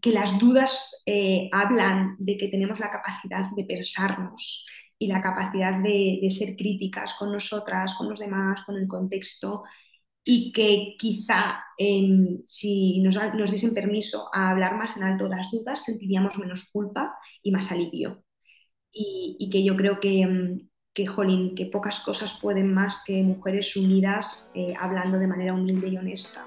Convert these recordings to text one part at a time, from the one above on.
que las dudas eh, hablan de que tenemos la capacidad de pensarnos y la capacidad de, ser críticas con nosotras, con los demás, con el contexto, y que quizá em, si nos, nos, diesen permiso a hablar más en alto las dudas, sentiríamos menos culpa y más alivio. Y, que yo creo que, em, que, jolín, que pocas cosas pueden más que mujeres unidas eh, hablando de manera humilde y honesta.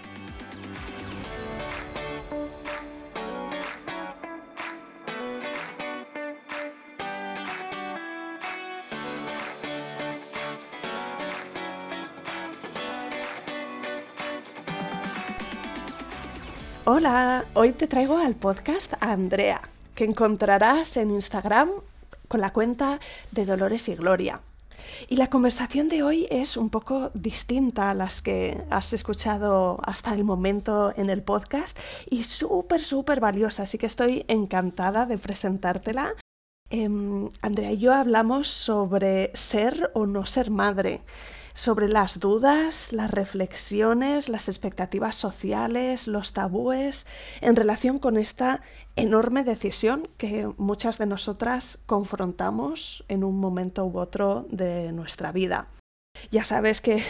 Hola, hoy te traigo al podcast a Andrea, que encontrarás en Instagram con la cuenta de Dolores y Gloria. Y la conversación de hoy es un poco distinta a las que has escuchado hasta el momento en el podcast y súper, súper valiosa, así que estoy encantada de presentártela. Em, Andrea y yo hablamos sobre ser o no ser madre sobre las dudas, las reflexiones, las expectativas sociales, los tabúes en relación con esta enorme decisión que muchas de nosotras confrontamos en un momento u otro de nuestra vida. Ya sabes que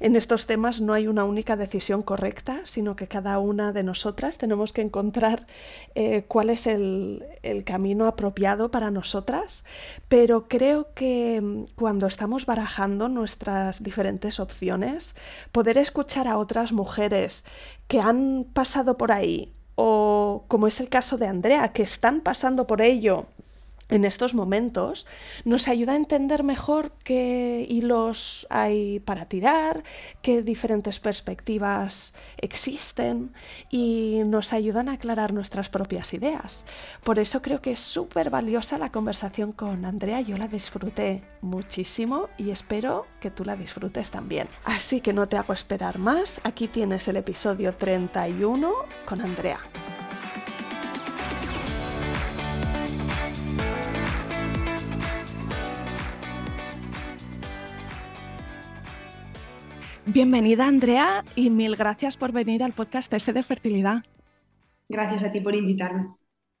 en estos temas no hay una única decisión correcta, sino que cada una de nosotras tenemos que encontrar eh, cuál es el, el, camino apropiado para nosotras, pero creo que mm, cuando estamos barajando nuestras diferentes opciones, poder escuchar a otras mujeres que han pasado por ahí o como es el caso de Andrea, que están pasando por ello en estos momentos nos ayuda a entender mejor qué hilos hay para tirar, qué diferentes perspectivas existen y nos ayudan a aclarar nuestras propias ideas. Por eso creo que es súper valiosa la conversación con Andrea. Yo la disfruté muchísimo y espero que tú la disfrutes también. Así que no te hago esperar más. Aquí tienes el episodio 31 con Andrea. Bienvenida Andrea y mil gracias por venir al podcast F de Fertilidad. Gracias a ti por invitarme.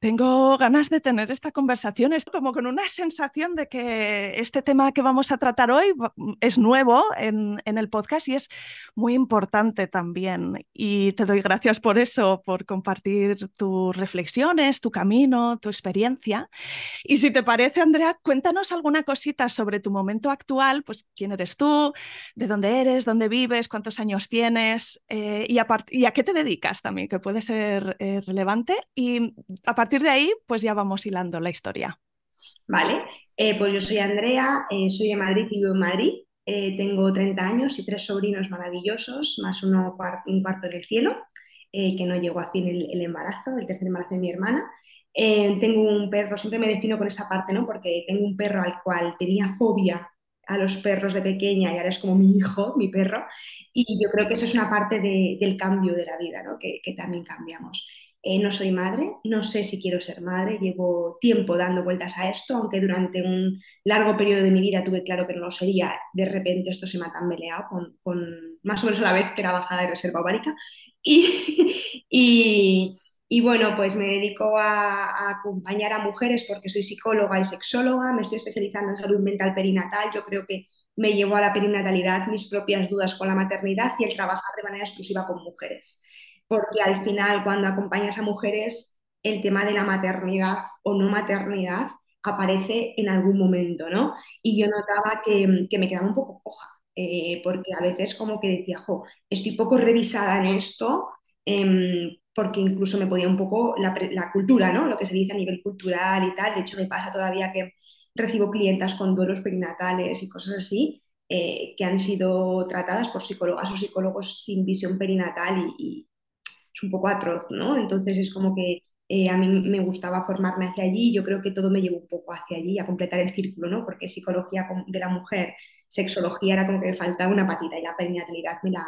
Tengo ganas de tener esta conversación, es como con una sensación de que este tema que vamos a tratar hoy es nuevo en, el podcast y es muy importante también. Y te doy gracias por eso, por compartir tus reflexiones, tu camino, tu experiencia. Y si te parece, Andrea, cuéntanos alguna cosita sobre tu momento actual, pues quién eres tú, de dónde eres, dónde vives, cuántos años tienes eh, y, a qué te dedicas también, que puede ser eh, relevante. Y a partir de ahí, pues ya vamos hilando la historia. Vale, eh, pues yo soy Andrea, eh, soy de Madrid y vivo en Madrid. Eh, tengo 30 años y tres sobrinos maravillosos, más uno un cuarto en el cielo, que no llegó a fin el, embarazo, el tercer embarazo de mi hermana. Tengo un perro, siempre me defino con esta parte, ¿no? Porque tengo un perro al cual tenía fobia a los perros de pequeña y ahora es como mi hijo, mi perro. Y yo creo que eso es una parte de, del cambio de la vida, ¿no? que también cambiamos. Eh, no soy madre, no sé si quiero ser madre, llevo tiempo dando vueltas a esto, aunque durante un largo periodo de mi vida tuve claro que no lo sería, de repente esto se me ha tambaleado con, con más o menos a la vez que bajada de reserva ovárica. Y, y, y bueno, pues me dedico a, a, acompañar a mujeres porque soy psicóloga y sexóloga, me estoy especializando en salud mental perinatal, yo creo que me llevo a la perinatalidad mis propias dudas con la maternidad y el trabajar de manera exclusiva con mujeres porque al final cuando acompañas a mujeres, el tema de la maternidad o no maternidad aparece en algún momento, ¿no? Y yo notaba que, que me quedaba un poco coja, eh, porque a veces como que decía, jo, estoy poco revisada en esto, eh, porque incluso me podía un poco la, la, cultura, ¿no? Lo que se dice a nivel cultural y tal. De hecho, me pasa todavía que recibo clientas con duelos perinatales y cosas así, eh, que han sido tratadas por psicólogas o psicólogos sin visión perinatal y, un poco atroz, ¿no? Entonces es como que eh, a mí me gustaba formarme hacia allí, yo creo que todo me llevó un poco hacia allí, a completar el círculo, ¿no? Porque psicología de la mujer, sexología era como que me faltaba una patita y la perinatalidad me la,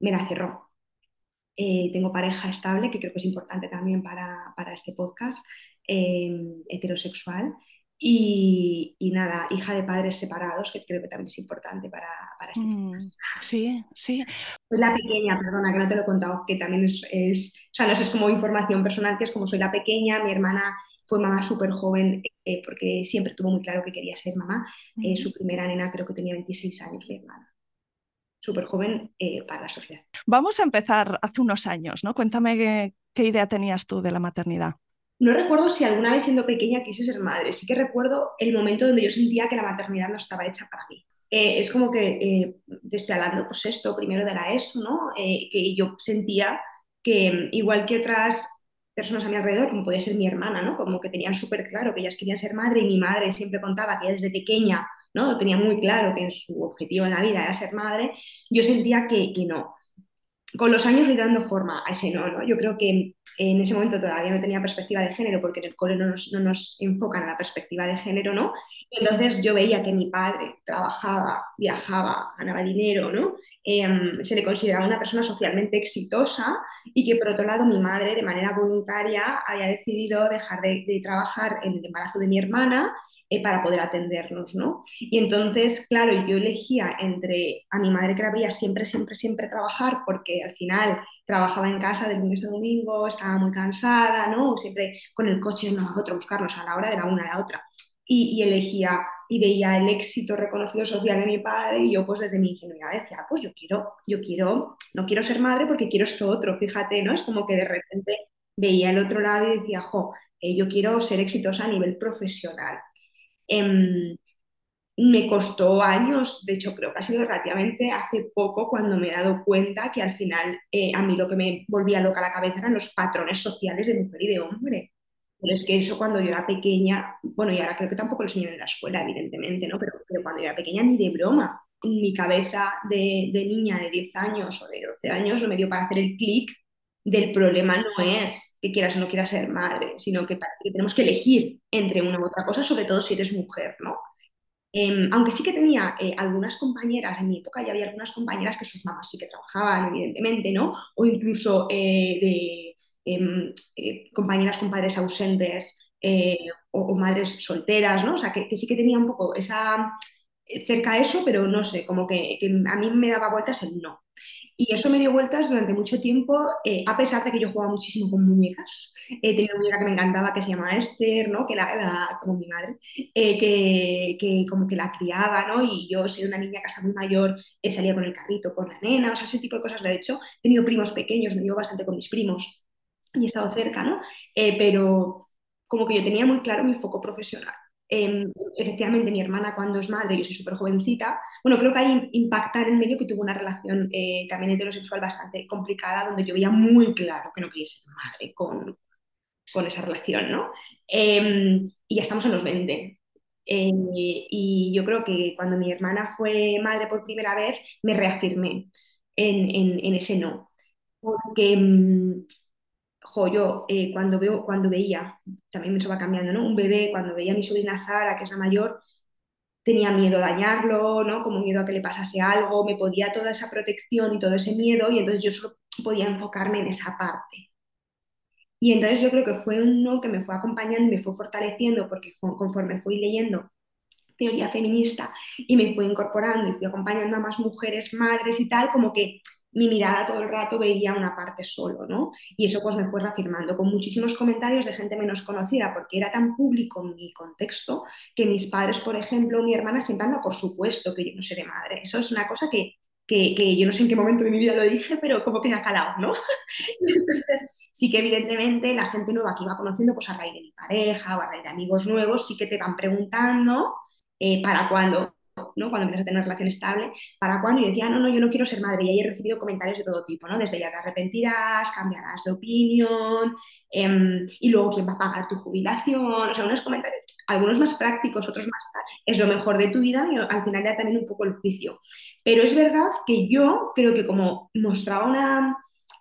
me la cerró. Eh, tengo pareja estable, que creo que es importante también para, para este podcast, eh, heterosexual. Y, y, nada, hija de padres separados, que creo que también es importante para, para este mm, Sí, sí. Soy la pequeña, perdona, que no te lo he contado, que también es, es, o sea, no es como información personal, que es como soy la pequeña, mi hermana fue mamá súper joven eh, porque siempre tuvo muy claro que quería ser mamá. Eh, su primera nena creo que tenía 26 años, mi hermana. Súper joven eh, para la sociedad. Vamos a empezar hace unos años, ¿no? Cuéntame qué, qué idea tenías tú de la maternidad. No recuerdo si alguna vez siendo pequeña quise ser madre, sí que recuerdo el momento donde yo sentía que la maternidad no estaba hecha para mí. Eh, es como que, eh, hablando, pues esto, primero de la ESO, ¿no? Eh, que yo sentía que igual que otras personas a mi alrededor, como podía ser mi hermana, ¿no? Como que tenían súper claro que ellas querían ser madre y mi madre siempre contaba que desde pequeña, ¿no? Tenía muy claro que su objetivo en la vida era ser madre, yo sentía que, que no, con los años le dando forma a ese no, ¿no? Yo creo que en ese momento todavía no tenía perspectiva de género porque en el cole no nos, no nos enfocan a la perspectiva de género, ¿no? Entonces yo veía que mi padre trabajaba, viajaba, ganaba dinero, ¿no? Eh, se le consideraba una persona socialmente exitosa y que por otro lado mi madre de manera voluntaria había decidido dejar de, de trabajar en el embarazo de mi hermana eh, para poder atendernos, ¿no? Y entonces, claro, yo elegía entre a mi madre que la veía siempre, siempre, siempre trabajar, porque al final trabajaba en casa de lunes a domingo, estaba muy cansada, ¿no? Siempre con el coche uno a otro, buscarnos a la hora de la una a la otra. Y, elegía y veía el éxito reconocido social de mi padre y yo pues desde mi ingenuidad decía, pues yo quiero, yo quiero, no quiero ser madre porque quiero esto otro, fíjate, ¿no? Es como que de repente veía el otro lado y decía, jo, eh, yo quiero ser exitosa a nivel profesional, Eh, me costó años, de hecho creo que ha sido relativamente hace poco cuando me he dado cuenta que al final eh, a mí lo que me volvía loca la cabeza eran los patrones sociales de mujer y de hombre. Pero es que eso cuando yo era pequeña, bueno, y ahora creo que tampoco lo enseñan en la escuela, evidentemente, ¿no? Pero, cuando yo era pequeña ni de broma. Mi cabeza de, niña de 10 años o de 12 años no me dio para hacer el clic del problema no es que quieras o no quieras ser madre, sino que, que, tenemos que elegir entre una u otra cosa, sobre todo si eres mujer, ¿no? Eh, aunque sí que tenía eh, algunas compañeras, en mi época ya había algunas compañeras que sus mamás sí que trabajaban, evidentemente, ¿no? O incluso eh, de em, eh, compañeras con padres ausentes o, madres solteras, ¿no? O sea, que, sí que tenía un poco esa cerca a eso, pero no sé, como que a mí me daba vueltas el no. Y eso me dio vueltas durante mucho tiempo, eh, a pesar de que yo jugaba muchísimo con muñecas. Eh, tenía una muñeca que me encantaba que se llama Esther, ¿no? que la, la, como mi madre, eh, que, que, como que la criaba, ¿no? y yo soy una niña que hasta muy mayor eh, salía con el carrito con la nena, o sea, ese tipo de cosas lo he hecho. He tenido primos pequeños, me llevo bastante con mis primos y he estado cerca, ¿no? Pero como que yo tenía muy claro mi foco profesional. Eh, efectivamente, mi hermana cuando es madre, yo soy súper jovencita, bueno, creo que hay impactar en medio que tuvo una relación eh, también heterosexual bastante complicada, donde yo veía muy claro que no quería ser madre con, con esa relación, ¿no? Eh, y ya estamos en los 20. y yo creo que cuando mi hermana fue madre por primera vez, me reafirmé en, en, en ese no. Porque yo eh, cuando, veo, cuando veía, también eso va cambiando, ¿no? Un bebé, cuando veía a mi sobrina Zara, que es la mayor, tenía miedo a dañarlo, ¿no? Como miedo a que le pasase algo, me podía toda esa protección y todo ese miedo y entonces yo solo podía enfocarme en esa parte. Y entonces yo creo que fue uno que me fue acompañando y me fue fortaleciendo porque conforme fui leyendo teoría feminista y me fui incorporando y fui acompañando a más mujeres, madres y tal, como que mi mirada todo el rato veía una parte solo, ¿no? Y eso pues me fue reafirmando con muchísimos comentarios de gente menos conocida, porque era tan público mi contexto que mis padres, por ejemplo, mi hermana siempre anda por supuesto que yo no seré madre. Eso es una cosa que, que, yo no sé en qué momento de mi vida lo dije, pero como que me ha calado, ¿no? Entonces, sí que evidentemente la gente nueva que iba conociendo, pues a raíz de mi pareja o a raíz de amigos nuevos, sí que te van preguntando eh, para cuándo ¿no? Cuando empiezas a tener una relación estable, ¿para cuándo? Y yo decía, no, no, yo no quiero ser madre. Y ahí he recibido comentarios de todo tipo, ¿no? Desde ya te arrepentirás, cambiarás de opinión, em, y luego quién va a pagar tu jubilación, o sea, unos comentarios, algunos más prácticos, otros más es lo mejor de tu vida y al final ya también un poco el juicio. Pero es verdad que yo creo que como mostraba una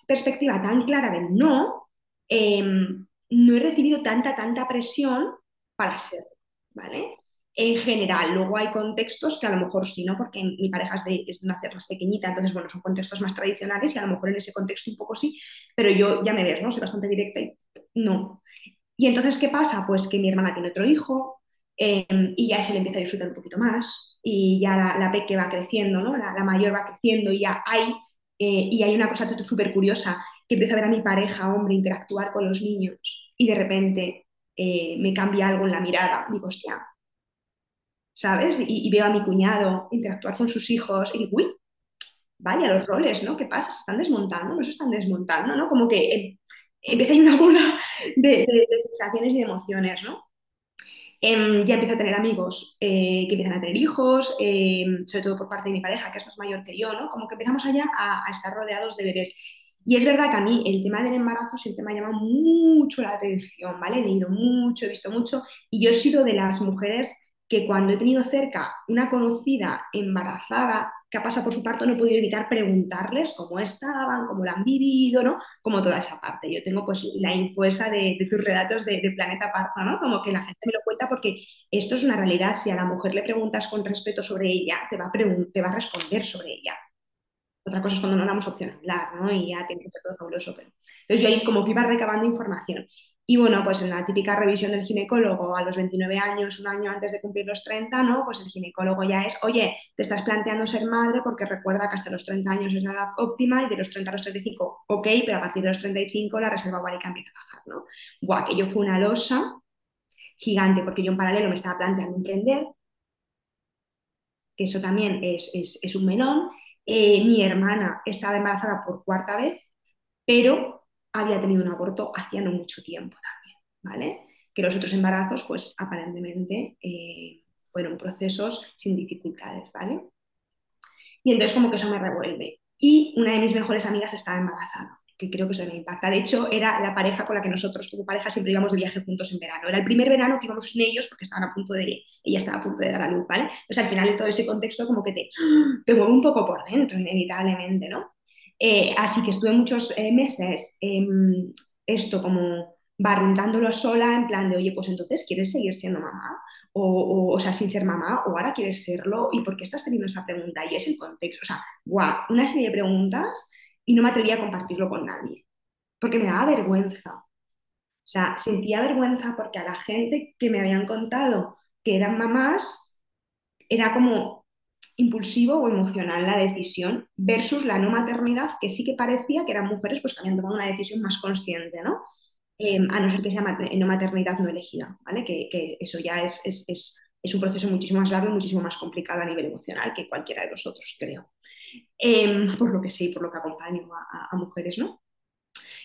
perspectiva tan clara de no, em, no he recibido tanta, tanta presión para ser, ¿vale? En general. Luego hay contextos que a lo mejor sí, ¿no? Porque mi pareja es de, es una más pequeñita, entonces, bueno, son contextos más tradicionales y a lo mejor en ese contexto un poco sí, pero yo ya me ves, ¿no? Soy bastante directa y no. Y entonces, ¿qué pasa? Pues que mi hermana tiene otro hijo em, y ya se le empieza a disfrutar un poquito más y ya la, la peque va creciendo, ¿no? La, mayor va creciendo y ya hay, eh, y hay una cosa súper curiosa, que empiezo a ver a mi pareja, hombre, interactuar con los niños y de repente eh, me cambia algo en la mirada. Digo, hostia, ¿sabes? Y, veo a mi cuñado interactuar con sus hijos y digo, uy, vaya los roles, ¿no? ¿Qué pasa? ¿Se están desmontando? ¿No se están desmontando? ¿no? Como que eh, empieza una bola de, sensaciones y de emociones, ¿no? Em, ya empiezo a tener amigos eh, que empiezan a tener hijos, em, sobre todo por parte de mi pareja, que es más mayor que yo, ¿no? Como que empezamos allá a, a, estar rodeados de bebés. Y es verdad que a mí el tema del embarazo siempre me ha llamado mucho la atención, ¿vale? He leído mucho, he visto mucho, y yo he sido de las mujeres que cuando he tenido cerca una conocida embarazada que ha pasado por su parto, no he podido evitar preguntarles cómo estaban, cómo lo han vivido, ¿no? Como toda esa parte. Yo tengo pues la info esa de, tus relatos de, Planeta Parto, ¿no? Como que la gente me lo cuenta porque esto es una realidad. Si a la mujer le preguntas con respeto sobre ella, te va a, te va a responder sobre ella. Otra cosa es cuando no damos opción a hablar, ¿no? Y ya tiene que ser todo fabuloso. Pero... Entonces yo ahí como que iba recabando información. Y bueno, pues en la típica revisión del ginecólogo a los 29 años, un año antes de cumplir los 30, ¿no? Pues el ginecólogo ya es, oye, te estás planteando ser madre porque recuerda que hasta los 30 años es la edad óptima y de los 30 a los 35, ok, pero a partir de los 35 la reserva ovárica empieza a bajar, ¿no? Guau, que yo fue una losa gigante porque yo en paralelo me estaba planteando emprender, que eso también es, es, un melón. Eh, mi hermana estaba embarazada por cuarta vez, pero había tenido un aborto hacía no mucho tiempo también, ¿vale? Que los otros embarazos, pues aparentemente eh, fueron procesos sin dificultades, ¿vale? Y entonces como que eso me revuelve. Y una de mis mejores amigas estaba embarazada, que creo que eso me impacta. De hecho, era la pareja con la que nosotros como pareja siempre íbamos de viaje juntos en verano. Era el primer verano que íbamos sin ellos porque estaban a punto de, ella estaba a punto de dar a luz, ¿vale? Entonces al final de todo ese contexto como que te, te mueve un poco por dentro, inevitablemente, ¿no? Eh, así que estuve muchos eh, meses em, esto como barruntándolo sola, en plan de, oye, pues entonces, ¿quieres seguir siendo mamá? O, o, sea, sin ser mamá, o ahora quieres serlo, ¿y por qué estás teniendo esa pregunta? Y es el contexto, o sea, guau, una serie de preguntas y no me atrevía a compartirlo con nadie, porque me daba vergüenza. O sea, sentía vergüenza porque a la gente que me habían contado que eran mamás, era como, impulsivo o emocional la decisión versus la no maternidad, que sí que parecía que eran mujeres pues, que habían tomado una decisión más consciente, ¿no? Em, a no ser que sea no maternidad no elegida, ¿vale? Que, eso ya es, es, es, es, un proceso muchísimo más largo y muchísimo más complicado a nivel emocional que cualquiera de los otros, creo. Em, por lo que sé y por lo que acompaño a, mujeres, ¿no?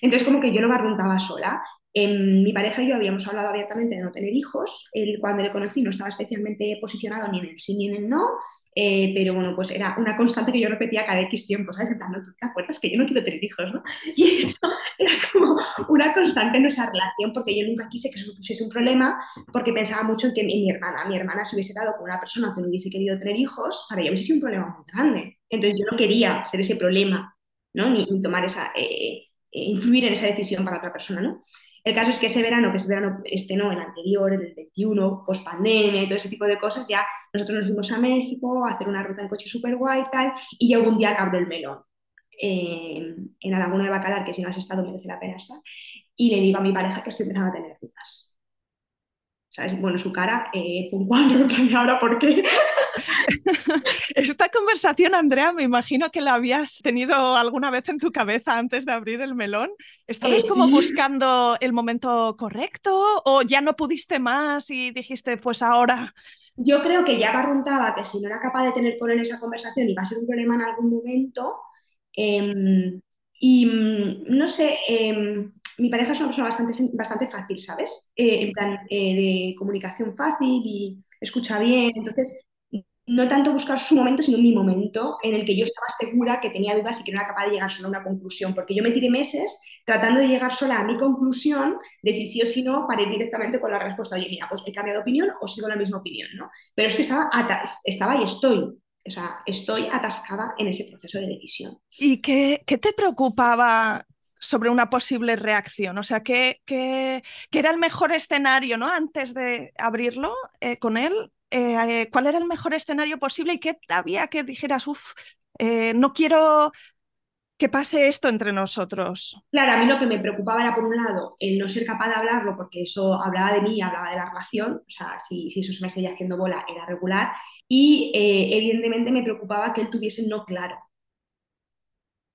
Entonces, como que yo no barruntaba sola. Em, mi pareja y yo habíamos hablado abiertamente de no tener hijos. Él, cuando le conocí, no estaba especialmente posicionado ni en el sí ni en el no. Eh, pero bueno, pues era una constante que yo repetía cada X tiempo, ¿sabes? En plan, ¿tú te acuerdas que yo no quiero tener hijos, ¿no? Y eso era como una constante en nuestra relación, porque yo nunca quise que eso supusiese un problema, porque pensaba mucho en que mi, hermana, mi hermana se hubiese dado con una persona que no hubiese querido tener hijos, para ella hubiese sido un problema muy grande. Entonces yo no quería ser ese problema, ¿no? Ni, tomar esa, eh, influir en esa decisión para otra persona, ¿no? El caso es que ese verano, que ese verano, este no, el anterior, el 21, post pandemia y todo ese tipo de cosas, ya nosotros nos fuimos a México a hacer una ruta en coche súper guay y tal, y ya un día que abrió el melón eh, en la laguna de Bacalar, que si no has estado merece la pena estar, y le digo a mi pareja que estoy empezando a tener dudas. ¿Sabes? Bueno, su cara eh, fue un cuadro, ¿y ahora por qué? Esta conversación, Andrea, me imagino que la habías tenido alguna vez en tu cabeza antes de abrir el melón. ¿Estabas eh, como buscando el momento correcto o ya no pudiste más y dijiste, pues ahora? Yo creo que ya barruntaba que si no era capaz de tener con él esa conversación iba a ser un problema en algún momento. Em, y mm, no sé, em, mi pareja es una persona bastante, bastante fácil, ¿sabes? Eh, en plan eh, de comunicación fácil y escucha bien. Entonces, no tanto buscar su momento, sino mi momento en el que yo estaba segura que tenía dudas y que no era capaz de llegar solo a una conclusión, porque yo me tiré meses tratando de llegar sola a mi conclusión de si sí o si no para ir directamente con la respuesta, oye, mira, pues he cambiado de opinión o sigo la misma opinión, ¿no? Pero es que estaba, estaba y estoy, o sea, estoy atascada en ese proceso de decisión. ¿Y qué, qué te preocupaba sobre una posible reacción? O sea, ¿qué, qué, qué era el mejor escenario ¿no? antes de abrirlo eh, con él? Eh, cuál era el mejor escenario posible y qué había que dijeras, uff, eh, no quiero que pase esto entre nosotros. Claro, a mí lo que me preocupaba era, por un lado, el no ser capaz de hablarlo, porque eso hablaba de mí, hablaba de la relación, o sea, si, si eso se me seguía haciendo bola, era regular, y eh, evidentemente me preocupaba que él tuviese no claro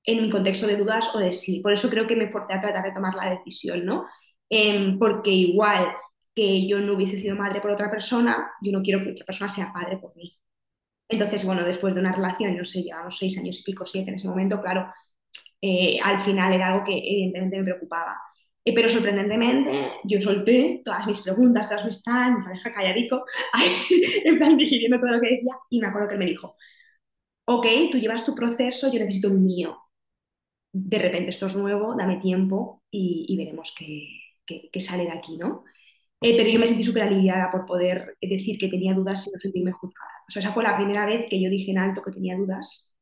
en mi contexto de dudas o de sí. Por eso creo que me forcé a tratar de tomar la decisión, ¿no? Em, porque igual que yo no hubiese sido madre por otra persona, yo no quiero que otra persona sea padre por mí. Entonces, bueno, después de una relación, no sé, llevamos seis años y pico, siete en ese momento, claro, eh, al final era algo que evidentemente me preocupaba. Eh, pero sorprendentemente, yo solté todas mis preguntas, todas mis tal, mi pareja calladico, en plan digiriendo todo lo que decía, y me acuerdo que él me dijo, ok, tú llevas tu proceso, yo necesito un mío. De repente esto es nuevo, dame tiempo y, veremos qué, qué, sale de aquí, ¿no? Eh, pero yo me sentí súper aliviada por poder decir que tenía dudas sin no sentirme juzgada. O sea, esa fue la primera vez que yo dije en alto que tenía dudas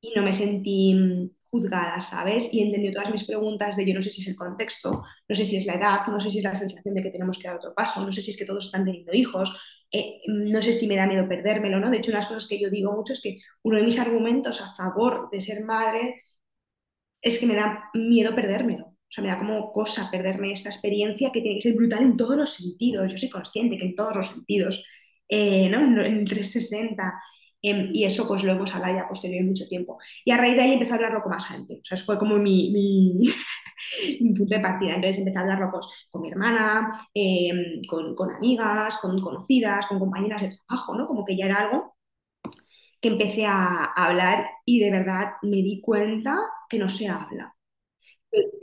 y no me sentí mm, juzgada, ¿sabes? Y entendí todas mis preguntas de yo no sé si es el contexto, no sé si es la edad, no sé si es la sensación de que tenemos que dar otro paso, no sé si es que todos están teniendo hijos, eh, no sé si me da miedo perdérmelo, ¿no? De hecho, una de las cosas que yo digo mucho es que uno de mis argumentos a favor de ser madre es que me da miedo perdérmelo. O sea, me da como cosa perderme esta experiencia que tiene que ser brutal en todos los sentidos. Yo soy consciente que en todos los sentidos, eh, ¿no? En 360. Em, y eso pues lo hemos hablado ya posterior mucho tiempo. Y a raíz de ahí empecé a hablarlo con más gente. O sea, fue como mi, punto de partida. Entonces empecé a hablarlo con, con mi hermana, em, con, amigas, con conocidas, con compañeras de trabajo, ¿no? Como que ya era algo que empecé a hablar y de verdad me di cuenta que no se habla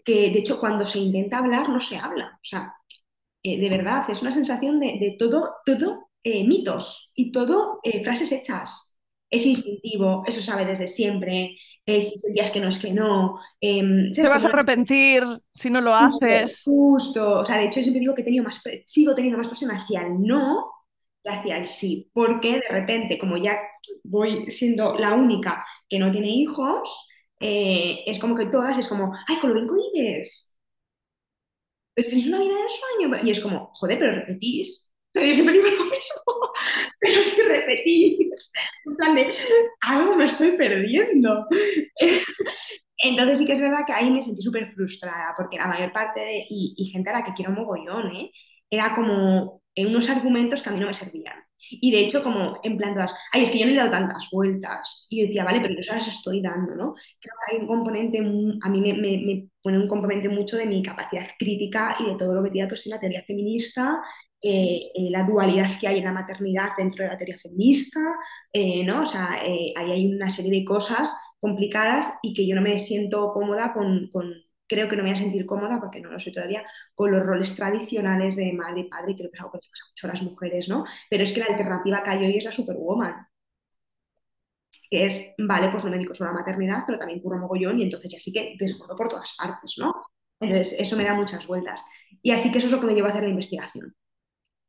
que de hecho cuando se intenta hablar no se habla. O sea, eh, de verdad, es una sensación de, todo, todo eh, mitos y todo eh, frases hechas. Es instintivo, eso sabe desde siempre, si días que no es que no. Em, Te vas a arrepentir si no lo haces. Justo, o sea, de hecho yo siempre digo que he tenido más, sigo teniendo más presión hacia el no que hacia el sí, porque de repente, como ya voy siendo la única que no tiene hijos, eh, es como que todas es como, ay, con lo bien. Pero tienes una vida de sueño. Y es como, joder, pero repetís. Pero yo siempre digo lo mismo. Pero si repetís, de, algo me estoy perdiendo. Entonces sí que es verdad que ahí me sentí súper frustrada, porque la mayor parte, de, y, gente a la que quiero mogollón, ¿eh? era como en unos argumentos que a mí no me servían. Y de hecho, como en plan todas, ay, es que yo no he dado tantas vueltas. Y yo decía, vale, pero yo se las estoy dando, ¿no? Creo que hay un componente, a mí me, me, pone un componente mucho de mi capacidad crítica y de todo lo metido que estoy en la teoría feminista, eh, eh, la dualidad que hay en la maternidad dentro de la teoría feminista, eh, ¿no? O sea, ahí hay una serie de cosas complicadas y que yo no me siento cómoda con, con creo que no me voy a sentir cómoda, porque no lo soy todavía, con los roles tradicionales de madre y padre, creo que es algo que pasa mucho a las mujeres, ¿no? Pero es que la alternativa que hay hoy es la superwoman, que es, vale, pues no me dedico solo a la maternidad, pero también puro mogollón, y entonces ya sí que desbordo por todas partes, ¿no? Entonces, eso me da muchas vueltas. Y así que eso es lo que me lleva a hacer la investigación.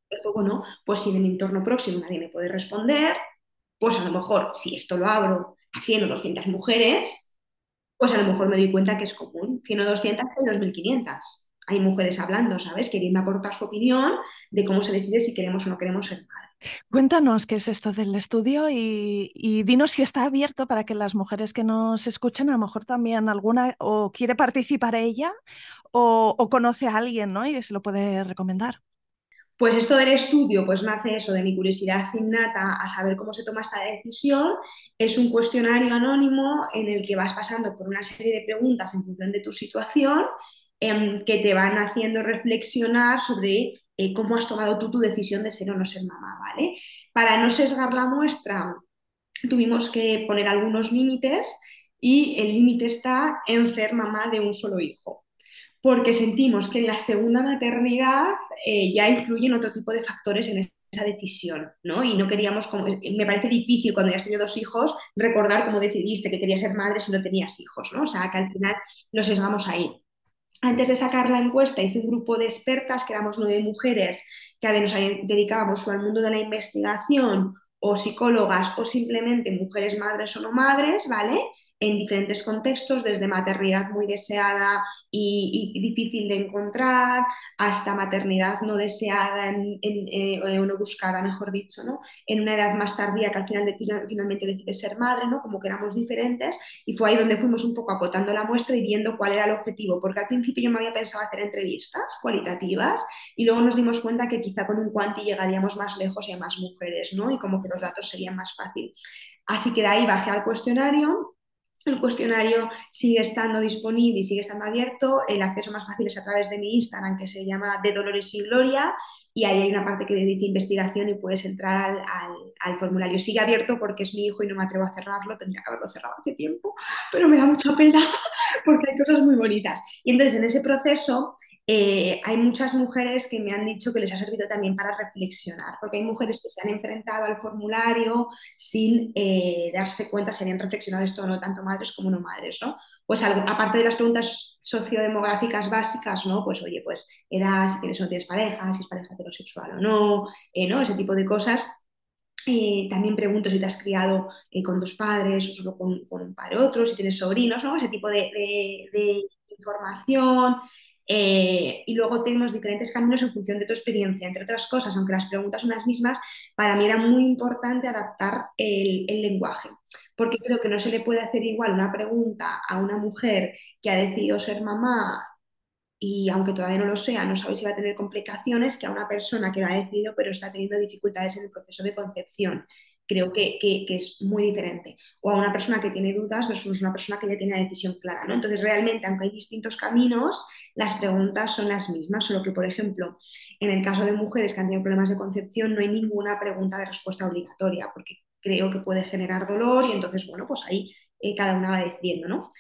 Pero bueno, pues si en mi entorno próximo nadie me puede responder, pues a lo mejor si esto lo abro a 100 o 200 mujeres, pues a lo mejor me doy cuenta que es común. 100 o 200 hay 2.500. Hay mujeres hablando, ¿sabes? Queriendo aportar su opinión de cómo se decide si queremos o no queremos ser madre. Cuéntanos qué es esto del estudio y, y, dinos si está abierto para que las mujeres que nos escuchen, a lo mejor también alguna o quiere participar ella o, o conoce a alguien, ¿no? Y se lo puede recomendar. Pues esto del estudio, pues nace eso de mi curiosidad innata a saber cómo se toma esta decisión. Es un cuestionario anónimo en el que vas pasando por una serie de preguntas en función de tu situación eh, que te van haciendo reflexionar sobre eh, cómo has tomado tú tu decisión de ser o no ser mamá, ¿vale? Para no sesgar la muestra, tuvimos que poner algunos límites y el límite está en ser mamá de un solo hijo porque sentimos que en la segunda maternidad eh, ya influyen otro tipo de factores en esa decisión, ¿no? Y no queríamos, como, me parece difícil cuando ya has tenido dos hijos, recordar cómo decidiste que querías ser madre si no tenías hijos, ¿no? O sea, que al final nos sesgamos ahí. Antes de sacar la encuesta hice un grupo de expertas, que éramos nueve mujeres, que a nos dedicábamos al mundo de la investigación o psicólogas o simplemente mujeres madres o no madres, ¿vale? En diferentes contextos, desde maternidad muy deseada y, difícil de encontrar, hasta maternidad no deseada eh, o no buscada, mejor dicho, ¿no? en una edad más tardía que al final de, finalmente decide ser madre, ¿no? como que éramos diferentes, y fue ahí donde fuimos un poco acotando la muestra y viendo cuál era el objetivo, porque al principio yo me había pensado hacer entrevistas cualitativas y luego nos dimos cuenta que quizá con un cuanti llegaríamos más lejos y a más mujeres, ¿no? y como que los datos serían más fácil. Así que de ahí bajé al cuestionario el cuestionario sigue estando disponible y sigue estando abierto. El acceso más fácil es a través de mi Instagram, que se llama De Dolores y Gloria, y ahí hay una parte que dedica investigación y puedes entrar al, al, al, formulario. Sigue abierto porque es mi hijo y no me atrevo a cerrarlo, tendría que haberlo cerrado hace tiempo, pero me da mucha pena porque hay cosas muy bonitas. Y entonces en ese proceso eh, hay muchas mujeres que me han dicho que les ha servido también para reflexionar, porque hay mujeres que se han enfrentado al formulario sin eh, darse cuenta si habían reflexionado esto o no, tanto madres como no madres, ¿no? Pues aparte de las preguntas sociodemográficas básicas, ¿no? Pues oye, pues edad, si tienes o no tienes pareja, si es pareja heterosexual o no, eh, ¿no? Ese tipo de cosas. Eh, también pregunto si te has criado con dos padres o solo con, con, un padre otro, si tienes sobrinos, ¿no? Ese tipo de, de información. Eh, y luego tenemos diferentes caminos en función de tu experiencia. Entre otras cosas, aunque las preguntas son las mismas, para mí era muy importante adaptar el, el, lenguaje, porque creo que no se le puede hacer igual una pregunta a una mujer que ha decidido ser mamá y aunque todavía no lo sea, no sabe si va a tener complicaciones, que a una persona que lo ha decidido pero está teniendo dificultades en el proceso de concepción creo que, que, es muy diferente. O a una persona que tiene dudas versus una persona que ya tiene la decisión clara. ¿no? Entonces, realmente, aunque hay distintos caminos, las preguntas son las mismas, solo que, por ejemplo, en el caso de mujeres que han tenido problemas de concepción, no hay ninguna pregunta de respuesta obligatoria, porque creo que puede generar dolor y entonces, bueno, pues ahí eh, cada una va decidiendo, ¿no?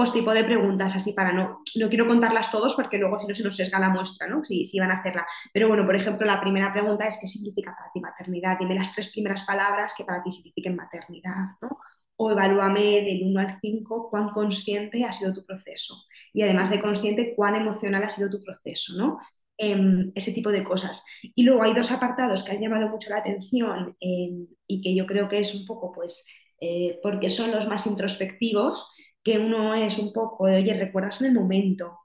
Pues tipo de preguntas así para no, no quiero contarlas todos porque luego si no se nos sesga la muestra, ¿no? Si, si van a hacerla. Pero bueno, por ejemplo, la primera pregunta es ¿qué significa para ti maternidad? Dime las tres primeras palabras que para ti signifiquen maternidad, ¿no? O evalúame del 1 al 5 cuán consciente ha sido tu proceso. Y además de consciente, cuán emocional ha sido tu proceso, ¿no? Eh, ese tipo de cosas. Y luego hay dos apartados que han llamado mucho la atención eh, y que yo creo que es un poco, pues, eh, porque son los más introspectivos, que uno es un poco de, oye, ¿recuerdas en el momento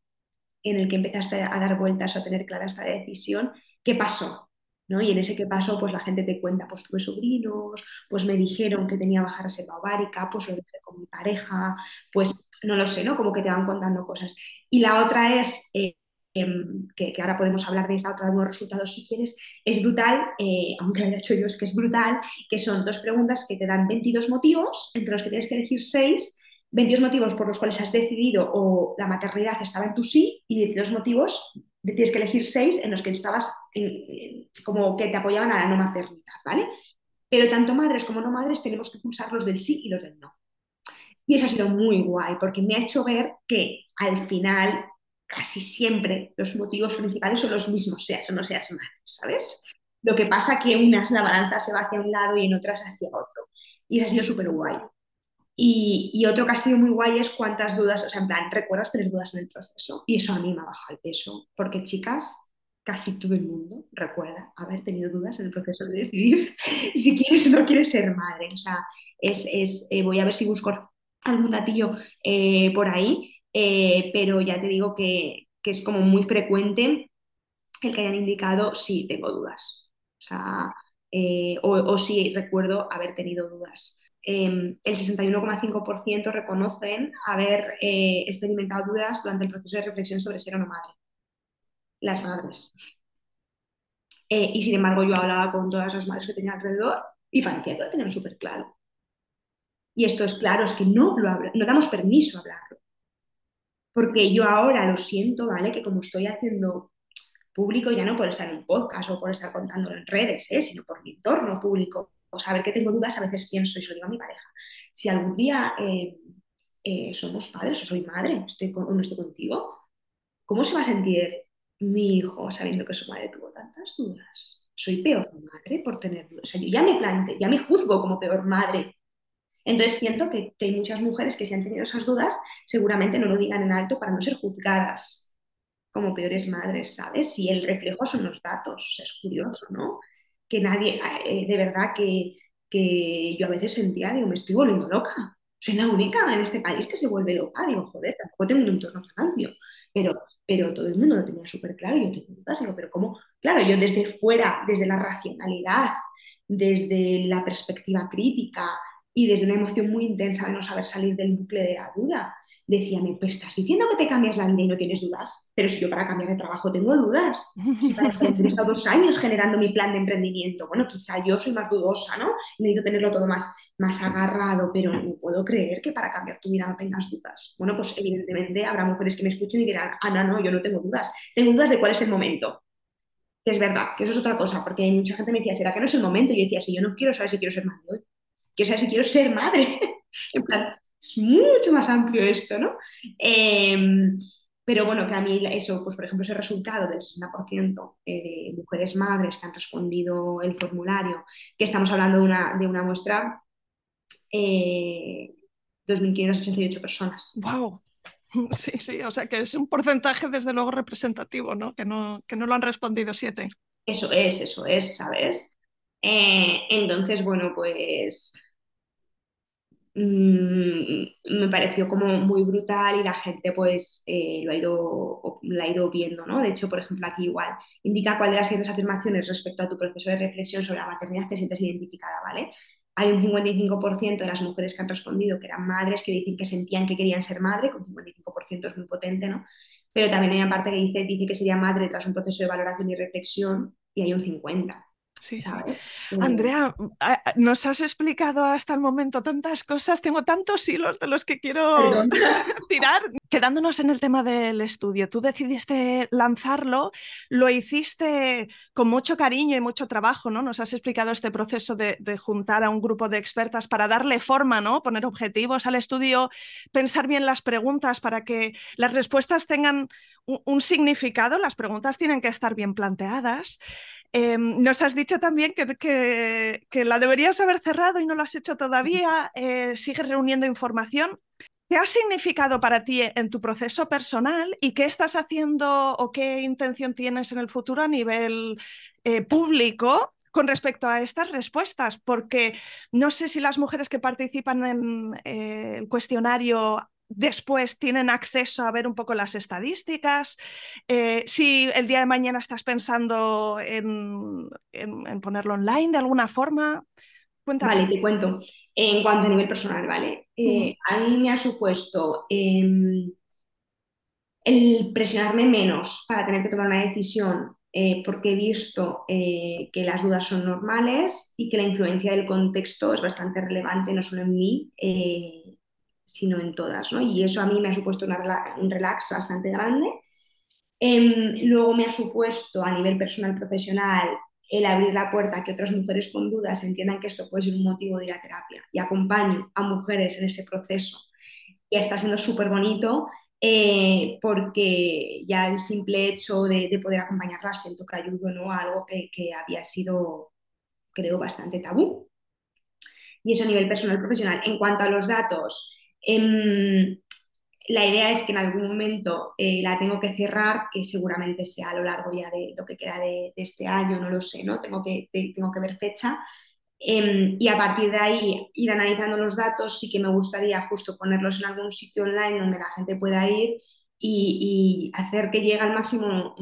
en el que empezaste a dar vueltas o a tener clara esta decisión? ¿Qué pasó? ¿No? Y en ese que pasó, pues la gente te cuenta, pues tuve sobrinos, pues me dijeron que tenía baja reserva ovárica, pues lo dejé con mi pareja, pues no lo sé, ¿no? Como que te van contando cosas. Y la otra es, eh, que, que, ahora podemos hablar de esta otra de los resultados si quieres, es brutal, eh, aunque haya hecho yo es que es brutal, que son dos preguntas que te dan 22 motivos, entre los que tienes que elegir 6 22 motivos por los cuales has decidido o la maternidad estaba en tu sí y 22 motivos, tienes que elegir 6 en los que estabas en, como que te apoyaban a la no maternidad, ¿vale? Pero tanto madres como no madres tenemos que pulsar los del sí y los del no. Y eso ha sido muy guay porque me ha hecho ver que al final casi siempre los motivos principales son los mismos, seas o no seas madre, ¿sabes? Lo que pasa que unas la balanza se va hacia un lado y en otras hacia otro. Y eso ha sido súper guay. Y, otro que ha sido muy guay es cuántas dudas, o sea, en plan, recuerdas tres dudas en el proceso. Y eso a mí me ha bajado el peso, porque chicas, casi todo el mundo recuerda haber tenido dudas en el proceso de decidir si quieres o no quieres ser madre. O sea, es, es eh, voy a ver si busco algún datillo eh, por ahí, eh, pero ya te digo que, que, es como muy frecuente el que hayan indicado sí, tengo dudas. O o sí recuerdo haber tenido dudas. Em, el 61,5% reconocen haber experimentado dudas durante el proceso de reflexión sobre ser o no madre. Las madres. y sin embargo, yo hablaba con todas las madres que tenía alrededor y parecía que lo tenían súper claro. Y esto es claro, es que no, lo no damos permiso a hablarlo. Porque yo ahora lo siento, ¿vale? Que como estoy haciendo público, ya no por estar en un podcast o por estar contándolo en redes, ¿eh? sino por mi entorno público, o saber que tengo dudas, a veces pienso y se lo digo a mi pareja. Si algún día eh, eh, somos padres o soy madre, estoy con, no estoy contigo, ¿cómo se va a sentir mi hijo sabiendo que su madre tuvo tantas dudas? Soy peor madre por tener dudas. O sea, yo ya me plante, ya me juzgo como peor madre entonces siento que, hay muchas mujeres que si han tenido esas dudas, seguramente no lo digan en alto para no ser juzgadas como peores madres, ¿sabes? Si el reflejo son los datos, es curioso, ¿no? Que nadie, eh, de verdad que, que yo a veces sentía, digo, me estoy volviendo loca. Soy la única en este país que se vuelve loca. Digo, joder, tampoco tengo un entorno tan amplio. Pero, pero todo el mundo lo tenía súper claro y yo tengo dudas. Digo, pero ¿cómo? Claro, yo desde fuera, desde la racionalidad, desde la perspectiva crítica, y desde una emoción muy intensa de no saber salir del bucle de la duda, decía, me pues estás diciendo que te cambias la vida y no tienes dudas, pero si yo para cambiar de trabajo tengo dudas, si para he estado dos años generando mi plan de emprendimiento, bueno, quizá yo soy más dudosa, ¿no? Necesito tenerlo todo más, más agarrado, pero no puedo creer que para cambiar tu vida no tengas dudas. Bueno, pues evidentemente habrá mujeres que me escuchen y dirán, Ana, no, yo no tengo dudas, tengo dudas de cuál es el momento. Que es verdad, que eso es otra cosa, porque mucha gente me decía, ¿será que no es el momento? Y yo decía, si yo no quiero saber si quiero ser madre hoy quiero saber si quiero ser madre. en plan, es mucho más amplio esto, ¿no? Em, pero bueno, que a mí eso, pues por ejemplo, ese resultado del 60% eh, de mujeres madres que han respondido el formulario, que estamos hablando de una, de una muestra, eh, 2.588 personas. ¡Wow! Sí, sí, o sea que es un porcentaje desde luego representativo, ¿no? Que no, que no lo han respondido siete. Eso es, eso es, ¿sabes? Eh, entonces, bueno, pues Mm, me pareció como muy brutal y la gente pues eh, lo ha ido, la ha ido viendo, ¿no? De hecho, por ejemplo, aquí igual indica cuál de las siguientes afirmaciones respecto a tu proceso de reflexión sobre la maternidad te sientes identificada, ¿vale? Hay un 55% de las mujeres que han respondido que eran madres que dicen que sentían que querían ser madre, con 55% es muy potente, ¿no? Pero también hay una parte que dice, dice que sería madre tras un proceso de valoración y reflexión y hay un 50%. Sí, Andrea, nos has explicado hasta el momento tantas cosas, tengo tantos hilos de los que quiero tirar. Quedándonos en el tema del estudio, tú decidiste lanzarlo, lo hiciste con mucho cariño y mucho trabajo, ¿no? Nos has explicado este proceso de, juntar a un grupo de expertas para darle forma, ¿no? Poner objetivos al estudio, pensar bien las preguntas para que las respuestas tengan un significado, las preguntas tienen que estar bien planteadas. Em, nos has dicho también que, que, la deberías haber cerrado y no lo has hecho todavía. Eh, sigues reuniendo información. ¿Qué ha significado para ti en tu proceso personal y qué estás haciendo o qué intención tienes en el futuro a nivel eh, público con respecto a estas respuestas? Porque no sé si las mujeres que participan en eh, el cuestionario después tienen acceso a ver un poco las estadísticas. Eh, si el día de mañana estás pensando en, ponerlo online de alguna forma. Vale, te cuento. En cuanto a nivel personal, ¿vale? Eh, a mí me ha supuesto em, el presionarme menos para tener que tomar una decisión eh, porque he visto que las dudas son normales y que la influencia del contexto es bastante relevante, no solo en mí, sino en todas, ¿no? Y eso a mí me ha supuesto un relax bastante grande. Em, luego me ha supuesto a nivel personal profesional el abrir la puerta a que otras mujeres con dudas entiendan que esto puede ser un motivo de ir a terapia y acompaño a mujeres en ese proceso. Y está siendo súper bonito eh, porque ya el simple hecho de, poder acompañarlas siento que ayudo ¿no? a algo que, que había sido, creo, bastante tabú. Y eso a nivel personal profesional. En cuanto a los datos, Em, la idea es que en algún momento eh, la tengo que cerrar, que seguramente sea a lo largo ya de lo que queda de, este año, no lo sé, ¿no? Tengo que, tengo que ver fecha, Em, y a partir de ahí ir analizando los datos, sí que me gustaría justo ponerlos en algún sitio online donde la gente pueda ir y, hacer que llegue al máximo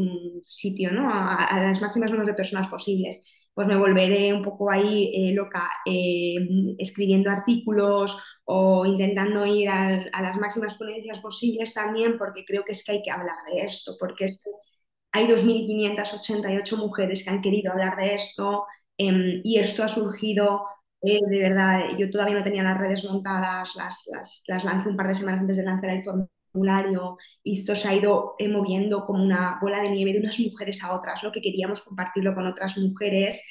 sitio, ¿no? A, las máximas números de personas posibles. Pues me volveré un poco ahí eh, loca eh, escribiendo artículos o intentando ir a, las máximas ponencias posibles también, porque creo que es que hay que hablar de esto, porque hay 2.588 mujeres que han querido hablar de esto em, y esto ha surgido eh, de verdad, yo todavía no tenía las redes montadas, las, las, las lancé un par de semanas antes de lanzar el y esto se ha ido eh, moviendo como una bola de nieve de unas mujeres a otras, lo que queríamos compartirlo con otras mujeres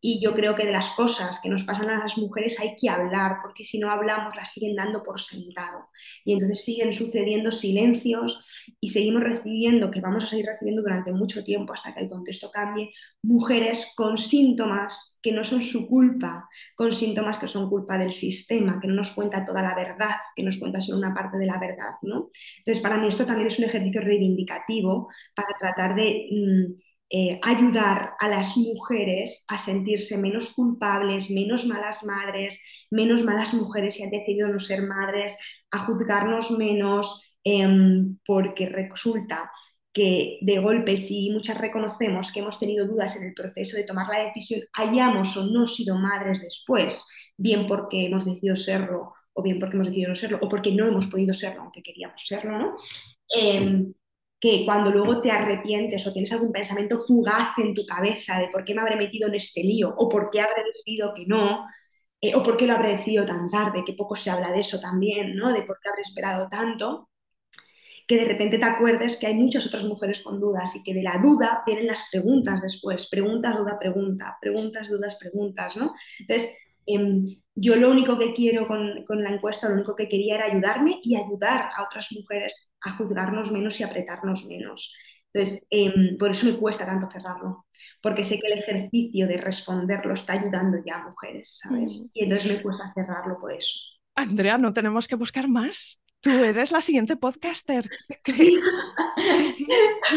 y yo creo que de las cosas que nos pasan a las mujeres hay que hablar, porque si no hablamos las siguen dando por sentado y entonces siguen sucediendo silencios y seguimos recibiendo, que vamos a seguir recibiendo durante mucho tiempo hasta que el contexto cambie, mujeres con síntomas que no son su culpa, con síntomas que son culpa del sistema, que no nos cuenta toda la verdad, que nos cuenta solo una parte de la verdad, ¿no? Entonces, para mí esto también es un ejercicio reivindicativo para tratar de mm, eh, ayudar a las mujeres a sentirse menos culpables, menos malas madres, menos malas mujeres si han decidido no ser madres, a juzgarnos menos, em, porque resulta que de golpe, si muchas reconocemos que hemos tenido dudas en el proceso de tomar la decisión, hayamos o no sido madres después, bien porque hemos decidido serlo o bien porque hemos decidido no serlo, o porque no hemos podido serlo, aunque queríamos serlo, ¿no? Em, que cuando luego te arrepientes o tienes algún pensamiento fugaz en tu cabeza de por qué me habré metido en este lío, o por qué habré decidido que no, eh, o por qué lo habré decidido tan tarde, que poco se habla de eso también, ¿no? De por qué habré esperado tanto, que de repente te acuerdes que hay muchas otras mujeres con dudas y que de la duda vienen las preguntas después, preguntas, duda, pregunta, preguntas, dudas, preguntas, ¿no? Entonces, Em, yo lo único que quiero con, la encuesta, lo único que quería era ayudarme y ayudar a otras mujeres a juzgarnos menos y apretarnos menos. Entonces, em, por eso me cuesta tanto cerrarlo, porque sé que el ejercicio de responderlo está ayudando ya a mujeres, ¿sabes? Mm. Y entonces me cuesta cerrarlo por eso. Andrea, no tenemos que buscar más. Tú eres la siguiente podcaster. Sí. sí,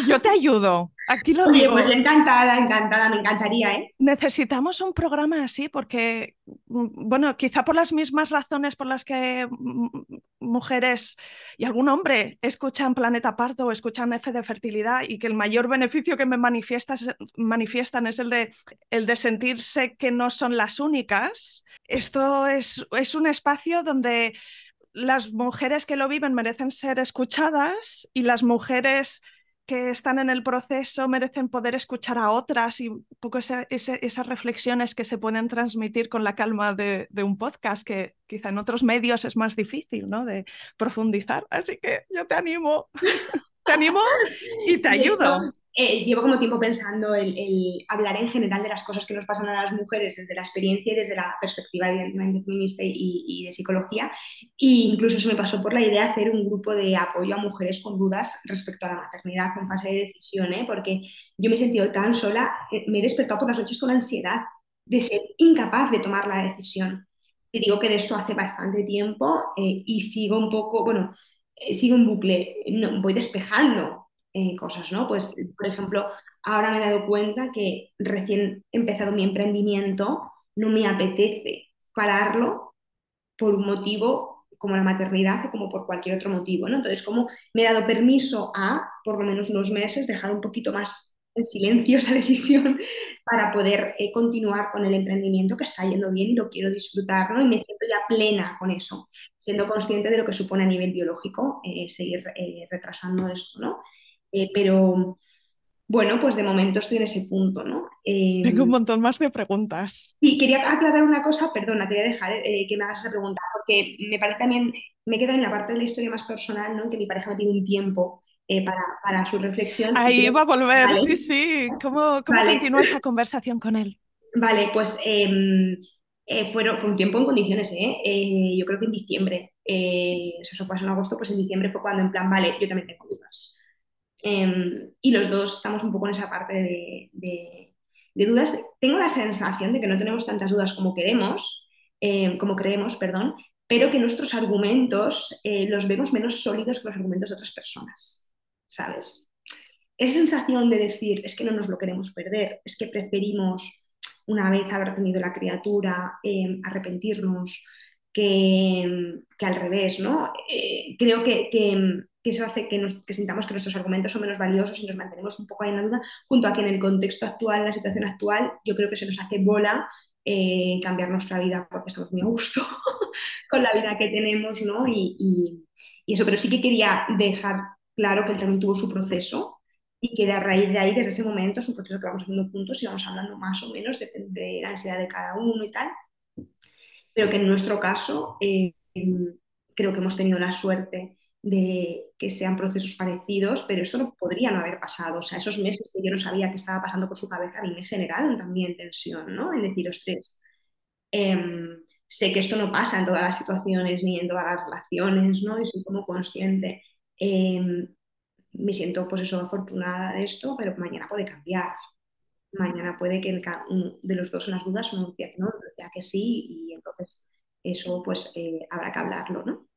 Yo te ayudo. Aquí lo digo. Pues encantada, encantada, me encantaría, ¿eh? Necesitamos un programa así porque, mm, bueno, quizá por las mismas razones por las que mm, mujeres y algún hombre escuchan Planeta Parto o escuchan F de fertilidad y que el mayor beneficio que me manifiestan es el de, el de sentirse que no son las únicas. Esto es, es un espacio donde las mujeres que lo viven merecen ser escuchadas y las mujeres que están en el proceso merecen poder escuchar a otras y un poco esas reflexiones que se pueden transmitir con la calma de, de, un podcast que quizá en otros medios es más difícil ¿no? de profundizar. Así que yo te animo, te animo y te ayudo. Eh, llevo como tiempo pensando el, hablar en general de las cosas que nos pasan a las mujeres desde la experiencia y desde la perspectiva evidentemente feminista y, de psicología. E incluso se me pasó por la idea de hacer un grupo de apoyo a mujeres con dudas respecto a la maternidad en fase de decisión, ¿eh? porque yo me he sentido tan sola, eh, me he despertado por las noches con ansiedad de ser incapaz de tomar la decisión. Te digo que de esto hace bastante tiempo y sigo un poco, bueno, sigo un bucle, no, voy despejando eh, cosas, ¿no? Pues, por ejemplo, ahora me he dado cuenta que recién he empezado mi emprendimiento, no me apetece pararlo por un motivo como la maternidad o como por cualquier otro motivo, ¿no? Entonces, como me he dado permiso a, por lo menos unos meses, dejar un poquito más en silencio esa decisión para poder eh, continuar con el emprendimiento que está yendo bien y lo quiero disfrutar, ¿no? Y me siento ya plena con eso, siendo consciente de lo que supone a nivel biológico eh, seguir retrasando esto, ¿no? Eh, pero bueno, pues de momento estoy en ese punto, ¿no? Eh, Tengo un montón más de preguntas. Y quería aclarar una cosa, perdona, te voy a dejar eh, que me hagas esa pregunta, porque me parece también, me he quedado en la parte de la historia más personal, ¿no? Que mi pareja me pide un tiempo para, para, su reflexión. Ahí va a volver, sí, sí. ¿Cómo, cómo continúa esa conversación con él? Vale, pues em, fueron, fue un tiempo en condiciones, ¿eh? yo creo que en diciembre, eso pasó en agosto, pues en diciembre fue cuando en plan, vale, yo también tengo dudas. Em, y los dos estamos un poco en esa parte de, dudas. Tengo la sensación de que no tenemos tantas dudas como queremos, em, como creemos, perdón, pero que nuestros argumentos eh, los vemos menos sólidos que los argumentos de otras personas, ¿sabes? Esa sensación de decir, es que no nos lo queremos perder, es que preferimos una vez haber tenido la criatura, eh, arrepentirnos, que, que, al revés, ¿no? Eh, creo que, eso hace que, nos, que, sintamos que nuestros argumentos son menos valiosos y nos mantenemos un poco ahí en la duda, junto a que en el contexto actual, en la situación actual, yo creo que se nos hace bola eh, cambiar nuestra vida porque estamos muy a gusto con la vida que tenemos, ¿no? Y, y, y, eso, pero sí que quería dejar claro que él también tuvo su proceso y que a raíz de ahí, desde ese momento, es un proceso que vamos haciendo juntos y vamos hablando más o menos, depende de la ansiedad de cada uno y tal, pero que en nuestro caso eh, creo que hemos tenido la suerte de que sean procesos parecidos, pero esto no podría no haber pasado. O sea, esos meses que yo no sabía que estaba pasando por su cabeza a mí me generaron también tensión, ¿no? En decir, tres eh, sé que esto no pasa en todas las situaciones ni en todas las relaciones, ¿no? Y soy como consciente. Eh, me siento pues eso afortunada de esto, pero mañana puede cambiar. Mañana puede que de los dos en las dudas uno diga que no, ya que sí, y entonces eso pues eh, habrá que hablarlo, ¿no?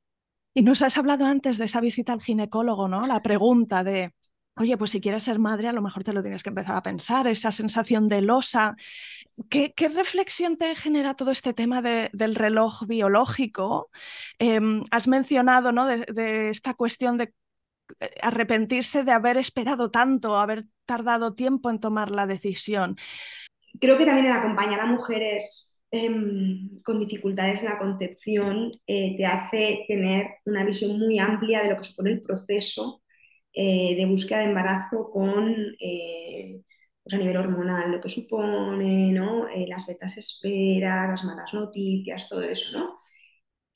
Y nos has hablado antes de esa visita al ginecólogo, ¿no? La pregunta de, oye, pues si quieres ser madre, a lo mejor te lo tienes que empezar a pensar, esa sensación de losa. ¿Qué, reflexión te genera todo este tema de, del reloj biológico? Eh, has mencionado, ¿no? De, esta cuestión de eh, arrepentirse de haber esperado tanto, haber tardado tiempo en tomar la decisión. Creo que también el acompañar a mujeres con dificultades en la concepción eh, te hace tener una visión muy amplia de lo que supone el proceso eh, de búsqueda de embarazo con eh, pues a nivel hormonal, lo que supone, ¿no? las betas esperas, las malas noticias, todo eso, ¿no?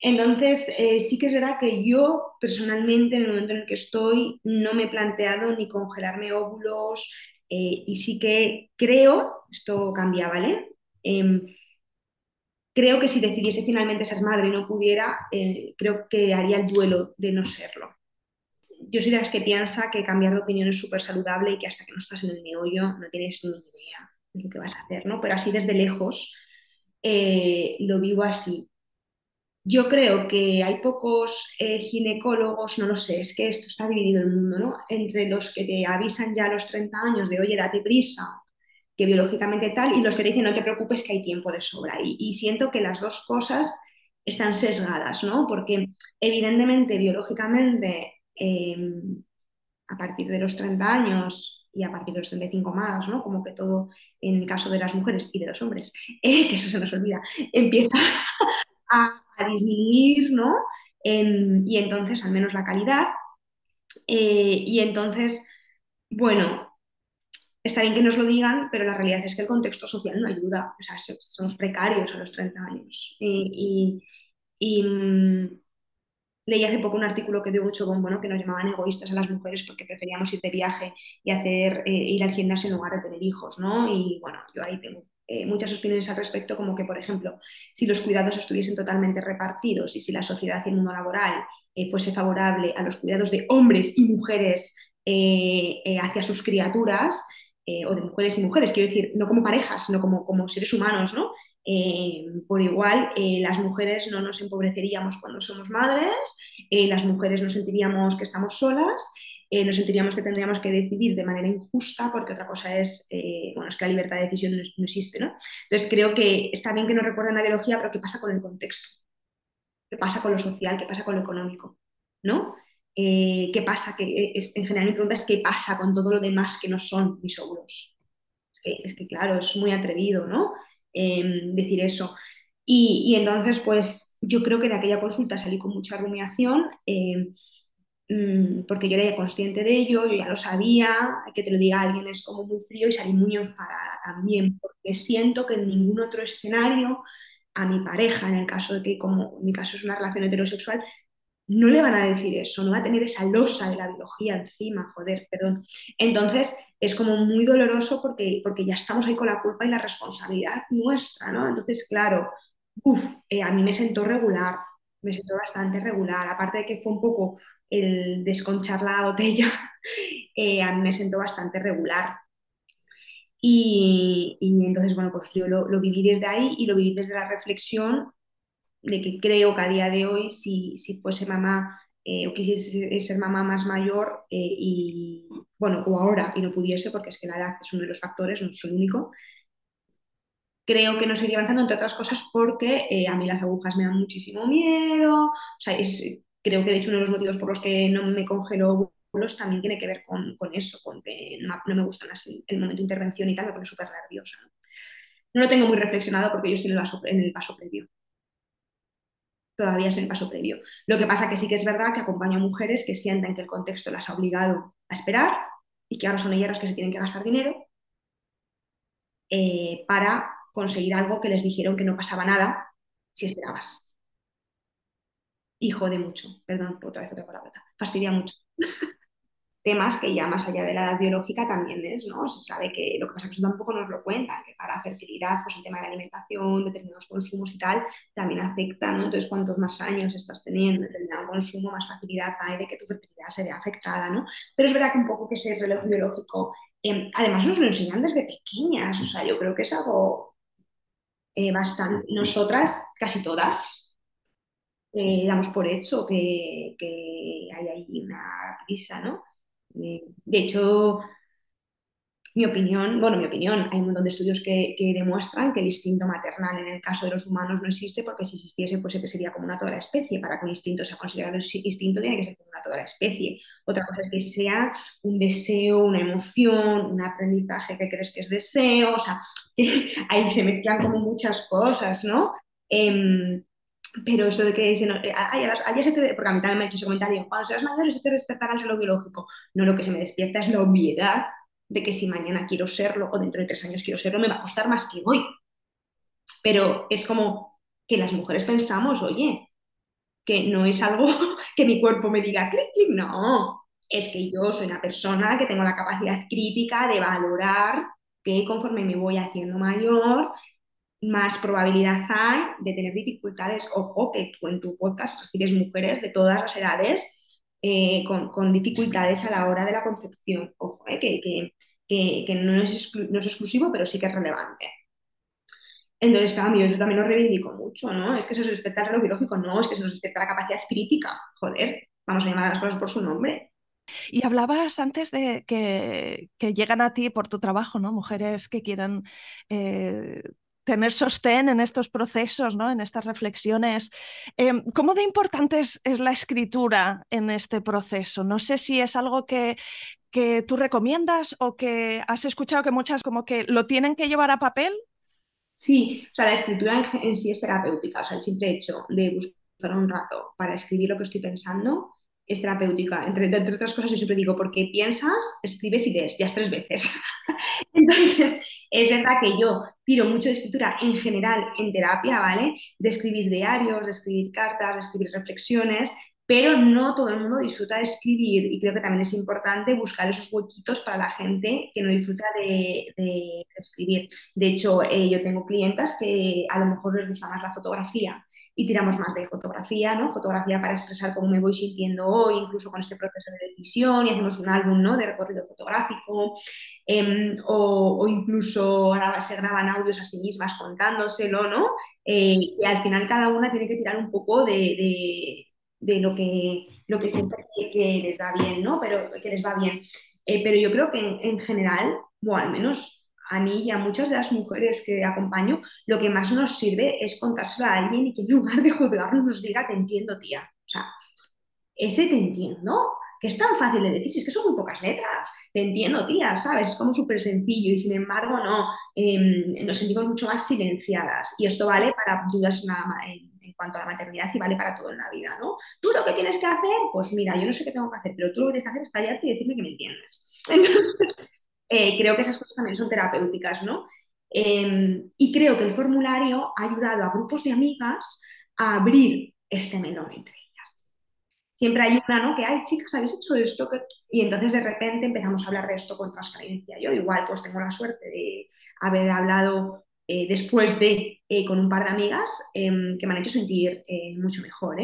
Entonces, sí que es verdad que yo personalmente, en el momento en el que estoy, no me he planteado ni congelarme óvulos y sí que creo, esto cambia, ¿vale? Eh, creo que si decidiese finalmente ser madre y no pudiera, eh, creo que haría el duelo de no serlo. Yo soy de las que piensa que cambiar de opinión es súper saludable y que hasta que no estás en el meollo no tienes ni idea de lo que vas a hacer, ¿no? Pero así desde lejos eh, lo vivo así yo creo que hay pocos eh, ginecólogos, no lo sé, es que esto está dividido el mundo, ¿no? Entre los que te avisan ya a los 30 años de, oye, date prisa, que biológicamente tal, y los que te dicen, no te preocupes, que hay tiempo de sobra. Y, siento que las dos cosas están sesgadas, ¿no? Porque evidentemente, biológicamente, eh, a partir de los 30 años y a partir de los 35 más, ¿no? Como que todo, en el caso de las mujeres y de los hombres, eh, que eso se nos olvida, empieza a, disminuir, ¿no? Y entonces, al menos la calidad. Eh, y entonces, bueno, está bien que nos lo digan, pero la realidad es que el contexto social no ayuda. O sea, somos precarios a los 30 años. Y, y, mmm, leí hace poco un artículo que dio mucho bombo, ¿no? que nos llamaban egoístas a las mujeres porque preferíamos ir de viaje y hacer, eh, ir al gimnasio en lugar de tener hijos, ¿no? Y bueno, yo ahí tengo eh, muchas opiniones al respecto, como que, por ejemplo, si los cuidados estuviesen totalmente repartidos y si la sociedad y el mundo laboral eh, fuese favorable a los cuidados de hombres y mujeres hacia sus criaturas, eh, o de mujeres y mujeres, quiero decir, no como parejas, sino como, como seres humanos, ¿no? Eh, por igual, las mujeres no nos empobreceríamos cuando somos madres, las mujeres no sentiríamos que estamos solas eh, nos sentiríamos que tendríamos que decidir de manera injusta porque otra cosa es, eh, bueno, es que la libertad de decisión no, no, existe, ¿no? Entonces creo que está bien que nos recuerden la biología, pero ¿qué pasa con el contexto? ¿Qué pasa con lo social? ¿Qué pasa con lo económico? ¿No? Eh, ¿Qué pasa? Que, es, en general mi pregunta es ¿qué pasa con todo lo demás que no son mis óvulos? Es que, es que claro, es muy atrevido, ¿no? Em, decir eso. Y, entonces, pues yo creo que de aquella consulta salí con mucha rumiación. Eh, Mm, porque yo era consciente de ello, yo ya lo sabía, que te lo diga alguien es como muy frío y salí muy enfadada también, porque siento que en ningún otro escenario a mi pareja, en el caso de que como en mi caso es una relación heterosexual, no le van a decir eso, no va a tener esa losa de la biología encima, joder, perdón. Entonces es como muy doloroso porque, porque ya estamos ahí con la culpa y la responsabilidad nuestra, ¿no? Entonces, claro, uff, eh, a mí me sentó regular, me sentó bastante regular, aparte de que fue un poco el desconchar la botella, eh, a mí me sentó bastante regular. Y, y entonces, bueno, pues yo lo, lo, viví desde ahí y lo viví desde la reflexión de que creo que a día de hoy, si, si fuese mamá eh, o quisiese ser mamá más mayor eh, y, bueno, o ahora y no pudiese, porque es que la edad es uno de los factores, no el único, creo que no seguiría avanzando, entre otras cosas, porque eh, a mí las agujas me dan muchísimo miedo. O sea, es, creo que de hecho uno de los motivos por los que no me congelo óvulos también tiene que ver con, con eso, con que no, no me gustan así el momento de intervención y tal, me pone súper nerviosa. ¿no? ¿no? lo tengo muy reflexionado porque yo estoy en el, paso, en el paso previo. Todavía es el paso previo. Lo que pasa que sí que es verdad que acompaño a mujeres que sientan que el contexto las ha obligado a esperar y que ahora son ellas las que se tienen que gastar dinero eh, para conseguir algo que les dijeron que no pasaba nada si esperabas. Y jode mucho, perdón, otra vez otra palabra, fastidia mucho. Temas que ya más allá de la edad biológica también es, ¿no? Se sabe que lo que pasa es que eso tampoco nos lo cuentan, que para fertilidad, pues el tema de la alimentación, determinados consumos y tal, también afecta, ¿no? Entonces, cuantos más años estás teniendo determinado consumo, más facilidad hay de que tu fertilidad se vea afectada, ¿no? Pero es verdad que un poco que ese reloj biológico, eh, además nos lo enseñan desde pequeñas, o sea, yo creo que es algo eh, bastante, nosotras, casi todas, eh, damos por hecho que, que, hay ahí una prisa, ¿no? Eh, de hecho, mi opinión, bueno, mi opinión, hay un montón de estudios que, que, demuestran que el instinto maternal en el caso de los humanos no existe porque si existiese pues sería como una toda la especie. Para que un instinto sea considerado instinto tiene que ser como una toda la especie. Otra cosa es que sea un deseo, una emoción, un aprendizaje que crees que es deseo, o sea, ahí se mezclan como muchas cosas, ¿no? Eh, pero eso de que no, eh, ay, ayer se te, porque a mí también me ha hecho ese comentario, cuando seas mayor se te despertará el reloj biológico. No, lo que se me despierta es la obviedad de que si mañana quiero serlo o dentro de tres años quiero serlo, me va a costar más que hoy. Pero es como que las mujeres pensamos, oye, que no es algo que mi cuerpo me diga clic, clic, no. Es que yo soy una persona que tengo la capacidad crítica de valorar que conforme me voy haciendo mayor, más probabilidad hay de tener dificultades. Ojo, que tú en tu podcast recibes mujeres de todas las edades eh, con, con, dificultades a la hora de la concepción. Ojo, eh, que, que, que, no, es no, es exclusivo, pero sí que es relevante. Entonces, claro, yo eso también lo reivindico mucho, ¿no? Es que se respeta lo biológico, no, es que se nos respeta la capacidad crítica. Joder, vamos a llamar a las cosas por su nombre. Y hablabas antes de que, que, llegan a ti por tu trabajo, ¿no? Mujeres que quieran eh, tener sostén en estos procesos, ¿no? en estas reflexiones. Eh, ¿Cómo de importante es, la escritura en este proceso? No sé si es algo que, que tú recomiendas o que has escuchado que muchas como que lo tienen que llevar a papel. Sí, o sea, la escritura en, en sí es terapéutica, o sea, el simple hecho de buscar un rato para escribir lo que estoy pensando es terapéutica. Entre, entre, otras cosas, yo siempre digo, porque piensas, escribes y lees, ya es tres veces. Entonces, es verdad que yo tiro mucho de escritura en general en terapia, ¿vale? De escribir diarios, de escribir cartas, de escribir reflexiones, pero no todo el mundo disfruta de escribir y creo que también es importante buscar esos huequitos para la gente que no disfruta de, escribir. De hecho, eh, yo tengo clientas que a lo mejor les gusta más la fotografía y tiramos más de fotografía, ¿no? Fotografía para expresar cómo me voy sintiendo hoy, incluso con este proceso de decisión, y hacemos un álbum, ¿no? De recorrido fotográfico, eh, o, incluso se graban audios a sí mismas contándoselo, ¿no? Eh, y al final cada una tiene que tirar un poco de, de lo que, lo que que les da bien, ¿no? Pero que les va bien. Eh, pero yo creo que en, en, general, o al menos a mí y a muchas de las mujeres que acompaño, lo que más nos sirve es contárselo a alguien y que en lugar de juzgarnos nos diga, te entiendo, tía. O sea, ese te entiendo, que es tan fácil de decir, si es que son muy pocas letras, te entiendo, tía, ¿sabes? Es como súper sencillo y sin embargo no, eh, nos sentimos mucho más silenciadas y esto vale para dudas nada más. En, cuanto a la maternidad y vale para todo en la vida, ¿no? Tú lo que tienes que hacer, pues mira, yo no sé qué tengo que hacer, pero tú lo que tienes que hacer es callarte y decirme que me entiendes. Entonces, eh, creo que esas cosas también son terapéuticas, ¿no? Eh, y creo que el formulario ha ayudado a grupos de amigas a abrir este melón entre ellas. Siempre hay una, ¿no? Que, ay, chicas, ¿habéis hecho esto? Y entonces de repente empezamos a hablar de esto con transparencia. Yo igual pues tengo la suerte de haber hablado eh, después de eh, con un par de amigas eh, que me han hecho sentir mucho mejor.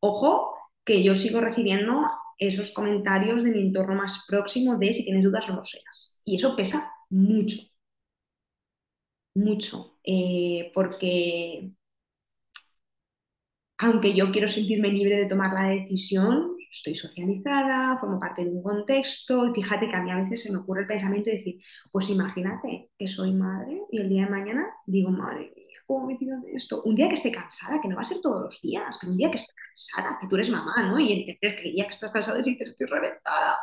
Ojo, que yo sigo recibiendo esos comentarios de mi entorno más próximo de si tienes dudas no lo seas. Y eso pesa mucho, mucho, porque aunque yo quiero sentirme libre de tomar la decisión, estoy socializada, formo parte de un contexto y fíjate que a mí a veces se me ocurre el pensamiento de decir, pues imagínate que soy madre y el día de mañana digo, madre mía, ¿cómo me metido en esto? Un día que esté cansada, que no va a ser todos los días, pero un día que esté cansada, que tú eres mamá, ¿no? Y entonces que el que estás cansada dices, estoy reventada,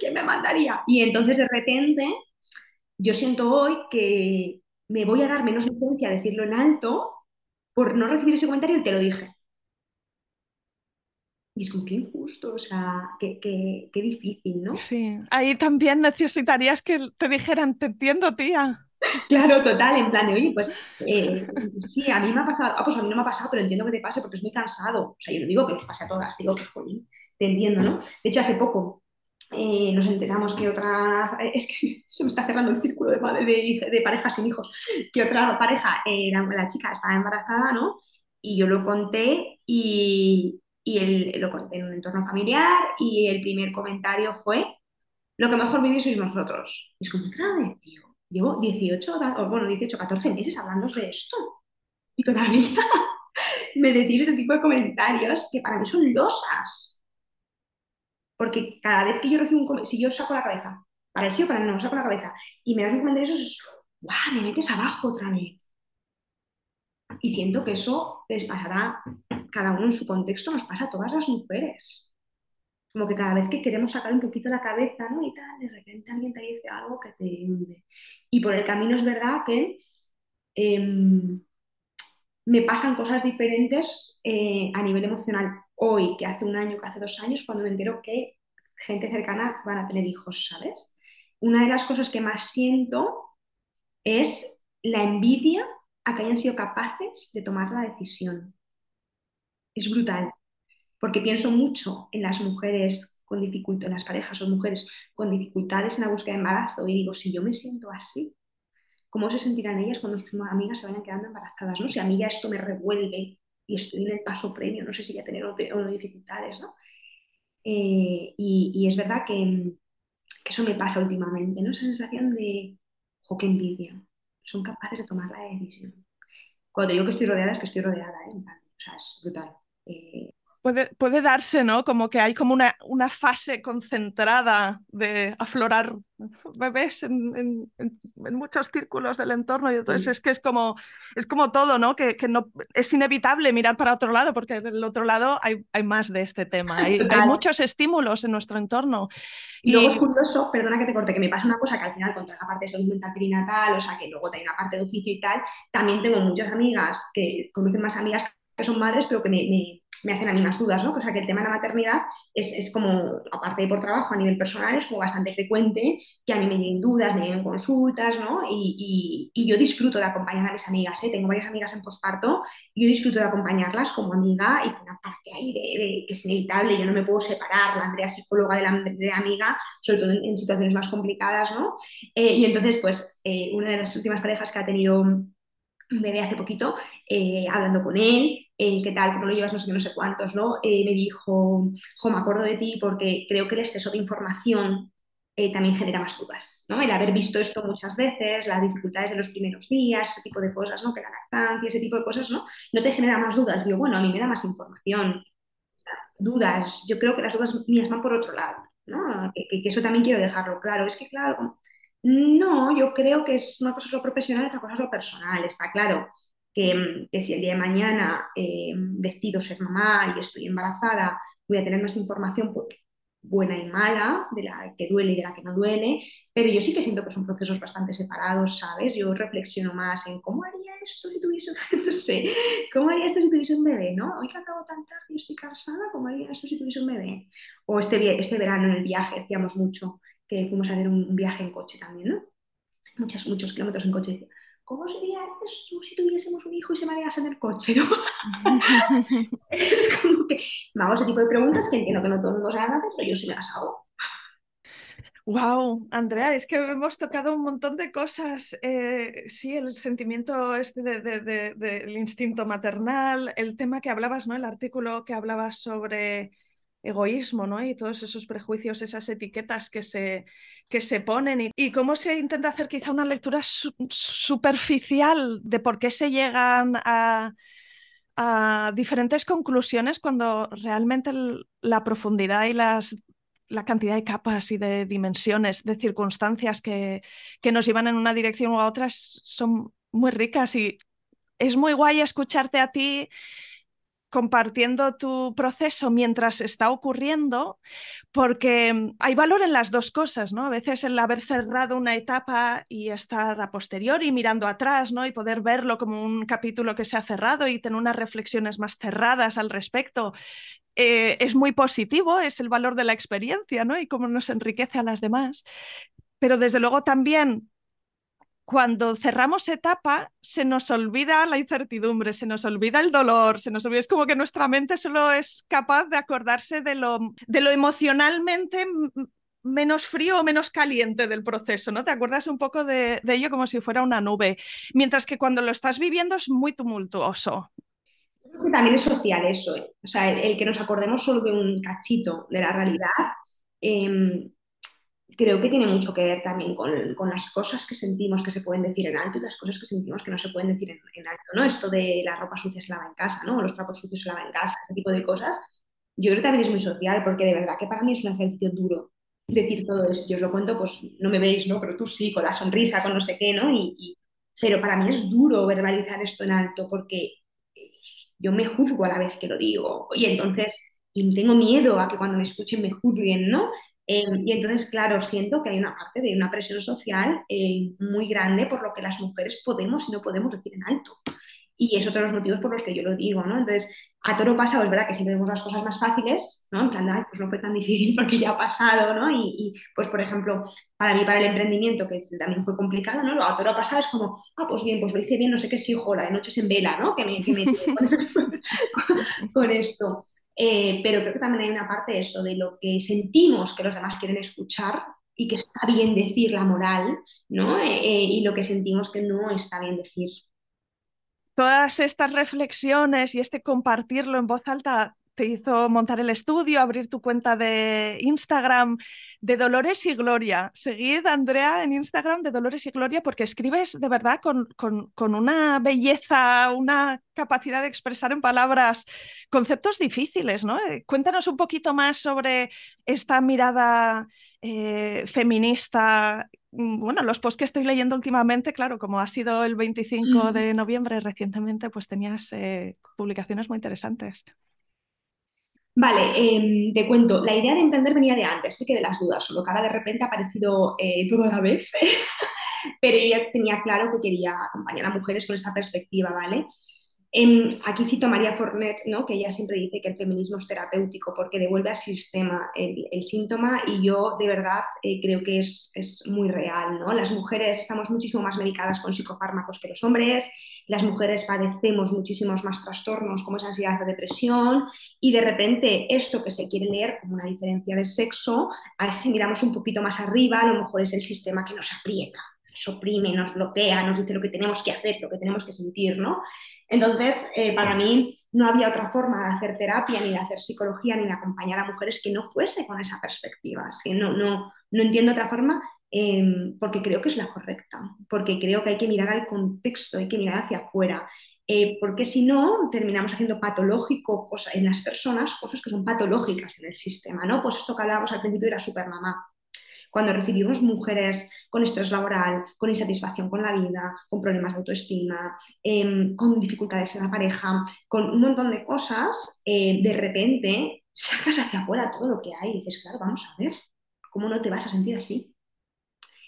¿quién me mandaría? Y entonces de repente yo siento hoy que me voy a dar menos licencia a decirlo en alto por no recibir ese comentario y te lo dije. Y es como que injusto, o sea, qué, qué, difícil, ¿no? Sí, ahí también necesitarías que te dijeran, te entiendo, tía. Claro, total, en plan de, oye, pues eh, sí, a mí me ha pasado, ah, pues a mí no me ha pasado, pero entiendo que te pase porque es muy cansado. O sea, yo no digo que nos pase a todas, digo que, jolín, te entiendo, ¿no? De hecho, hace poco eh, nos enteramos que otra, es que se me está cerrando el círculo de, de, parejas sin hijos, que otra pareja, eh, la, chica estaba embarazada, ¿no? Y yo lo conté y, y lo conté en un entorno familiar y el primer comentario fue, lo que mejor vivís sois vosotros. Y es como, grave, tío, llevo 18, bueno, 18, 14 meses hablando de esto y todavía me decís ese tipo de comentarios que para mí son losas porque cada vez que yo recibo un comentario, si yo saco la cabeza, para el sí o para el no, saco la cabeza, y me das un comentario, eso es, ¡guau! Me metes abajo otra vez. Y siento que eso les pasará, cada uno en su contexto, nos pasa a todas las mujeres. Como que cada vez que queremos sacar un poquito la cabeza, ¿no? Y tal, de repente alguien te dice algo que te hunde. Y por el camino es verdad que em, me pasan cosas diferentes eh, a nivel emocional hoy que hace un año, que hace dos años, cuando me entero que gente cercana van a tener hijos, ¿sabes? Una de las cosas que más siento es la envidia a que hayan sido capaces de tomar la decisión. Es brutal, porque pienso mucho en las mujeres con dificultades, en las parejas o mujeres con dificultades en la búsqueda de embarazo y digo, si yo me siento así, ¿cómo se sentirán ellas cuando sus amigas se vayan quedando embarazadas? ¿no? Si a mí ya esto me revuelve y estoy en el paso premio, no sé si ya tener o, dificultades, ¿no? Eh, y, es verdad que, eso me pasa últimamente, ¿no? Esa sensación de, jo, qué envidia, son capaces de tomar la decisión. Cuando digo que estoy rodeada, es que estoy rodeada, ¿eh? O sea, es brutal. Eh, puede, darse, ¿no? Como que hay como una, una fase concentrada de aflorar bebés en, muchos círculos del entorno y entonces es que es como, es como todo, ¿no? Que, que, no es inevitable mirar para otro lado porque en el otro lado hay, hay más de este tema, hay, hay, muchos estímulos en nuestro entorno. Y, luego es curioso, perdona que te corte, que me pasa una cosa que al final con toda la parte de salud mental perinatal, o sea que luego hay una parte de oficio y tal, también tengo muchas amigas que conocen más amigas que son madres, pero que me me hacen a mí más dudas, ¿no? O sea, que el tema de la maternidad es, es, como, aparte de por trabajo, a nivel personal, es como bastante frecuente que a mí me lleguen dudas, me lleguen consultas, ¿no? Y, y, yo disfruto de acompañar a mis amigas, ¿eh? Tengo varias amigas en posparto yo disfruto de acompañarlas como amiga y una parte ahí de, que es inevitable, yo no me puedo separar, la Andrea psicóloga de la de amiga, sobre todo en, situaciones más complicadas, ¿no? Eh, y entonces, pues, eh, una de las últimas parejas que ha tenido un bebé hace poquito, eh, hablando con él, eh, qué tal, cómo lo llevas, no sé no sé cuántos, ¿no? Eh, me dijo, jo, me acuerdo de ti porque creo que el exceso de información eh, también genera más dudas, ¿no? El haber visto esto muchas veces, las dificultades de los primeros días, ese tipo de cosas, ¿no? Que la lactancia, ese tipo de cosas, ¿no? No te genera más dudas. Digo, bueno, a mí me da más información. dudas, yo creo que las dudas mías van por otro lado, ¿no? Que, que, eso también quiero dejarlo claro. Es que, claro, no, yo creo que es una cosa lo profesional, otra cosa lo personal, está claro que, si el día de mañana eh, decido ser mamá y estoy embarazada, voy a tener más información pues, buena y mala, de la que duele y de la que no duele, pero yo sí que siento que son procesos bastante separados, ¿sabes? Yo reflexiono más en cómo haría esto si tuviese, no sé, cómo haría esto si tuviese un bebé, ¿no? Hoy que acabo tan tarde y estoy cansada, ¿cómo haría esto si tuviese un bebé? O este, este verano en el viaje, hacíamos mucho, que fuimos a hacer un, viaje en coche también, ¿no? Muchos, muchos kilómetros en coche. ¿Cómo sería esto si tuviésemos un hijo y se marease en el coche? ¿no? es como que me hago ese tipo de preguntas que entiendo que no todo el mundo se haga, pero yo sí me las hago. Wow, Andrea, es que hemos tocado un montón de cosas. Eh, sí, el sentimiento este del instinto maternal, el tema que hablabas, ¿no? El artículo que hablabas sobre egoísmo, ¿no? Y todos esos prejuicios, esas etiquetas que se, que se ponen y, cómo se intenta hacer quizá una lectura superficial de por qué se llegan a, a diferentes conclusiones cuando realmente la profundidad y las, la cantidad de capas y de dimensiones, de circunstancias que, que nos llevan en una dirección u otra son muy ricas y es muy guay escucharte a ti compartiendo tu proceso mientras está ocurriendo, porque mm, hay valor en las dos cosas, ¿no? A veces el haber cerrado una etapa y estar a posteriori mirando atrás, ¿no? Y poder verlo como un capítulo que se ha cerrado y tener unas reflexiones más cerradas al respecto. Eh, es muy positivo, es el valor de la experiencia, ¿no? Y cómo nos enriquece a las demás. Pero desde luego también cuando cerramos etapa, se nos olvida la incertidumbre, se nos olvida el dolor, se nos olvida, es como que nuestra mente solo es capaz de acordarse de lo, emocionalmente menos frío o menos caliente del proceso, ¿no? Te acuerdas un poco de, ello como si fuera una nube, mientras que cuando lo estás viviendo es muy tumultuoso. Creo que también es social eso, ¿eh? o sea, el, que nos acordemos solo de un cachito de la realidad. Em, creo que tiene mucho que ver también con, con, las cosas que sentimos que se pueden decir en alto y las cosas que sentimos que no se pueden decir en, en, alto, ¿no? Esto de la ropa sucia se lava en casa, ¿no? Los trapos sucios se lavan en casa, ese tipo de cosas. Yo creo que también es muy social porque de verdad que para mí es un ejercicio duro decir todo esto. Yo os lo cuento, pues no me veis, ¿no? Pero tú sí, con la sonrisa, con no sé qué, ¿no? Y, y... Pero para mí es duro verbalizar esto en alto porque yo me juzgo a la vez que lo digo. Y entonces y tengo miedo a que cuando me escuchen me juzguen, ¿no? Em, y entonces, claro, siento que hay una parte de una presión social eh, muy grande por lo que las mujeres podemos y no podemos decir en alto. Y es otro de los motivos por los que yo lo digo, ¿no? Entonces, a toro pasado es verdad que siempre vemos las cosas más fáciles, ¿no? En plan, pues no fue tan difícil porque ya ha pasado, ¿no? Y, y, pues, por ejemplo, para mí, para el emprendimiento, que también fue complicado, ¿no? Lo a toro pasado es como, ah, pues bien, pues lo hice bien, no sé qué, sí, jola, de noches en vela, ¿no? Que me, que me con, con, esto. Eh, pero creo que también hay una parte de eso, de lo que sentimos que los demás quieren escuchar y que está bien decir la moral, ¿no? Eh, eh, y lo que sentimos que no está bien decir. Todas estas reflexiones y este compartirlo en voz alta te hizo montar el estudio, abrir tu cuenta de Instagram de Dolores y Gloria. Seguid, Andrea, en Instagram de Dolores y Gloria porque escribes de verdad con, con, una belleza, una capacidad de expresar en palabras conceptos difíciles, ¿no? Eh, cuéntanos un poquito más sobre esta mirada eh, feminista. Mm, bueno, los posts que estoy leyendo últimamente, claro, como ha sido el 25 de noviembre recientemente, pues tenías eh, publicaciones muy interesantes. Vale, em, te cuento, la idea de emprender venía de antes, sé que de las dudas, solo que ahora de repente ha aparecido eh, todo a la vez, pero yo ya tenía claro que quería acompañar a mujeres con esta perspectiva, ¿vale? Aquí cito a María Fornet, ¿no? que ella siempre dice que el feminismo es terapéutico porque devuelve al sistema el, síntoma y yo de verdad eh, creo que es, es, muy real. ¿no? Las mujeres estamos muchísimo más medicadas con psicofármacos que los hombres, las mujeres padecemos muchísimos más trastornos como es ansiedad o depresión y de repente esto que se quiere leer como una diferencia de sexo, si miramos un poquito más arriba, a lo mejor es el sistema que nos aprieta, oprime, nos bloquea, nos dice lo que tenemos que hacer, lo que tenemos que sentir, ¿no? Entonces, eh, para mí no había otra forma de hacer terapia, ni de hacer psicología, ni de acompañar a mujeres que no fuese con esa perspectiva. Es que no, no, no entiendo otra forma em, porque creo que es la correcta, porque creo que hay que mirar al contexto, hay que mirar hacia afuera. Eh, porque si no, terminamos haciendo patológico cosas en las personas, cosas que son patológicas en el sistema, ¿no? Pues esto que hablábamos al principio era supermamá cuando recibimos mujeres con estrés laboral, con insatisfacción con la vida, con problemas de autoestima, em, con dificultades en la pareja, con un montón de cosas, eh, de repente sacas hacia afuera todo lo que hay y dices, claro, vamos a ver, ¿cómo no te vas a sentir así?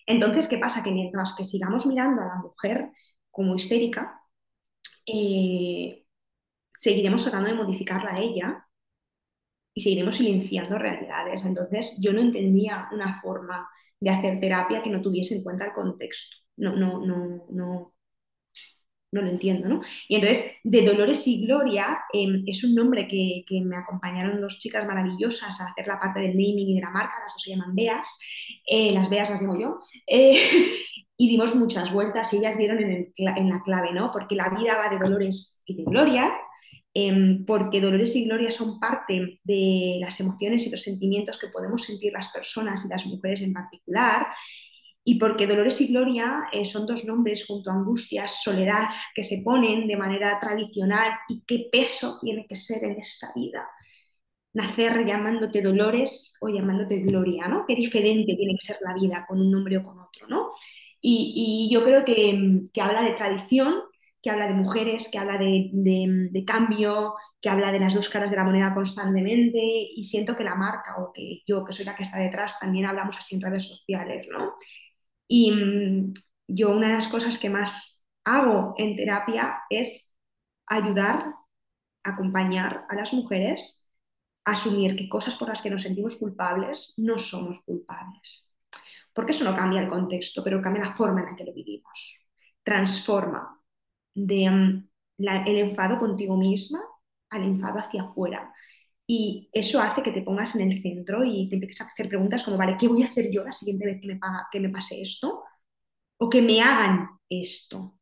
Entonces, ¿qué pasa? Que mientras que sigamos mirando a la mujer como histérica, eh, seguiremos tratando de modificarla a ella y seguiremos silenciando realidades. Entonces, yo no entendía una forma de hacer terapia que no tuviese en cuenta el contexto. No, no, no, no, no lo entiendo, ¿no? Y entonces, de Dolores y Gloria em, es un nombre que, que, me acompañaron dos chicas maravillosas a hacer la parte del naming y de la marca, las dos se llaman Beas, eh, las Beas las digo yo, eh, y dimos muchas vueltas y ellas dieron en, en, la clave, ¿no? Porque la vida va de Dolores y de Gloria, Em, porque dolores y gloria son parte de las emociones y los sentimientos que podemos sentir las personas y las mujeres en particular. y porque Dolores y Gloria eh, son dos nombres junto a Angustias, Soledad, que se ponen de manera tradicional y qué peso tiene que ser en esta vida. Nacer llamándote Dolores o llamándote Gloria, ¿no? Qué diferente tiene que ser la vida con un nombre o con otro, ¿no? Y, yo creo que, que habla de tradición, que habla de mujeres, que habla de, de, cambio, que habla de las dos caras de la moneda constantemente y siento que la marca o que yo, que soy la que está detrás, también hablamos así en redes sociales, ¿no? Y mm, yo una de las cosas que más hago en terapia es ayudar, acompañar a las mujeres a asumir que cosas por las que nos sentimos culpables no somos culpables. Porque eso no cambia el contexto, pero cambia la forma en la que lo vivimos. Transforma de mm, el enfado contigo misma al enfado hacia afuera. Y eso hace que te pongas en el centro y te empieces a hacer preguntas como, vale, ¿qué voy a hacer yo la siguiente vez que me, paga, que me pase esto? O que me hagan esto.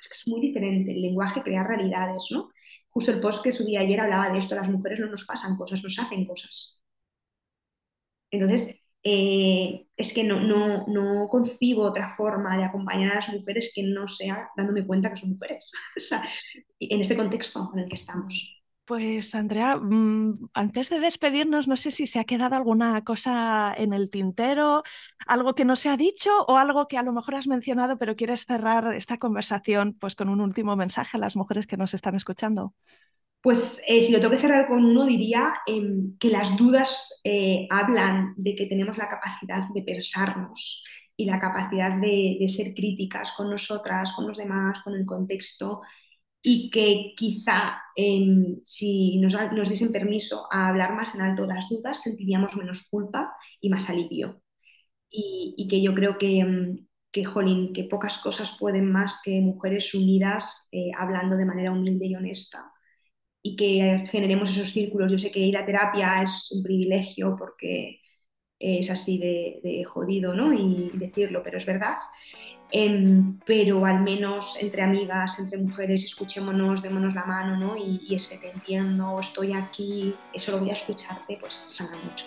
Es que es muy diferente. El lenguaje crea realidades, ¿no? Justo el post que subí ayer hablaba de esto. Las mujeres no nos pasan cosas, nos hacen cosas. Entonces, eh, es que no, no, no, concibo otra forma de acompañar a las mujeres que no sea dándome cuenta que son mujeres. en este contexto en el que estamos. Pues Andrea, mm, antes de despedirnos, no sé si se ha quedado alguna cosa en el tintero, algo que no se ha dicho o algo que a lo mejor has mencionado, pero quieres cerrar esta conversación pues con un último mensaje a las mujeres que nos están escuchando. Pues eh, si lo tengo que cerrar con uno, diría em, que las dudas eh, hablan de que tenemos la capacidad de pensarnos y la capacidad de, ser críticas con nosotras, con los demás, con el contexto y que quizá em, si nos, nos, diesen permiso a hablar más en alto las dudas, sentiríamos menos culpa y más alivio. Y, que yo creo que, em, que, jolín, que pocas cosas pueden más que mujeres unidas eh, hablando de manera humilde y honesta y que generemos esos círculos. Yo sé que ir a terapia es un privilegio porque es así de, jodido, ¿no? Y decirlo, pero es verdad. Em, pero al menos entre amigas, entre mujeres, escuchémonos, démonos la mano, ¿no? Y, ese te entiendo, estoy aquí, eso lo voy a escucharte, pues sana mucho.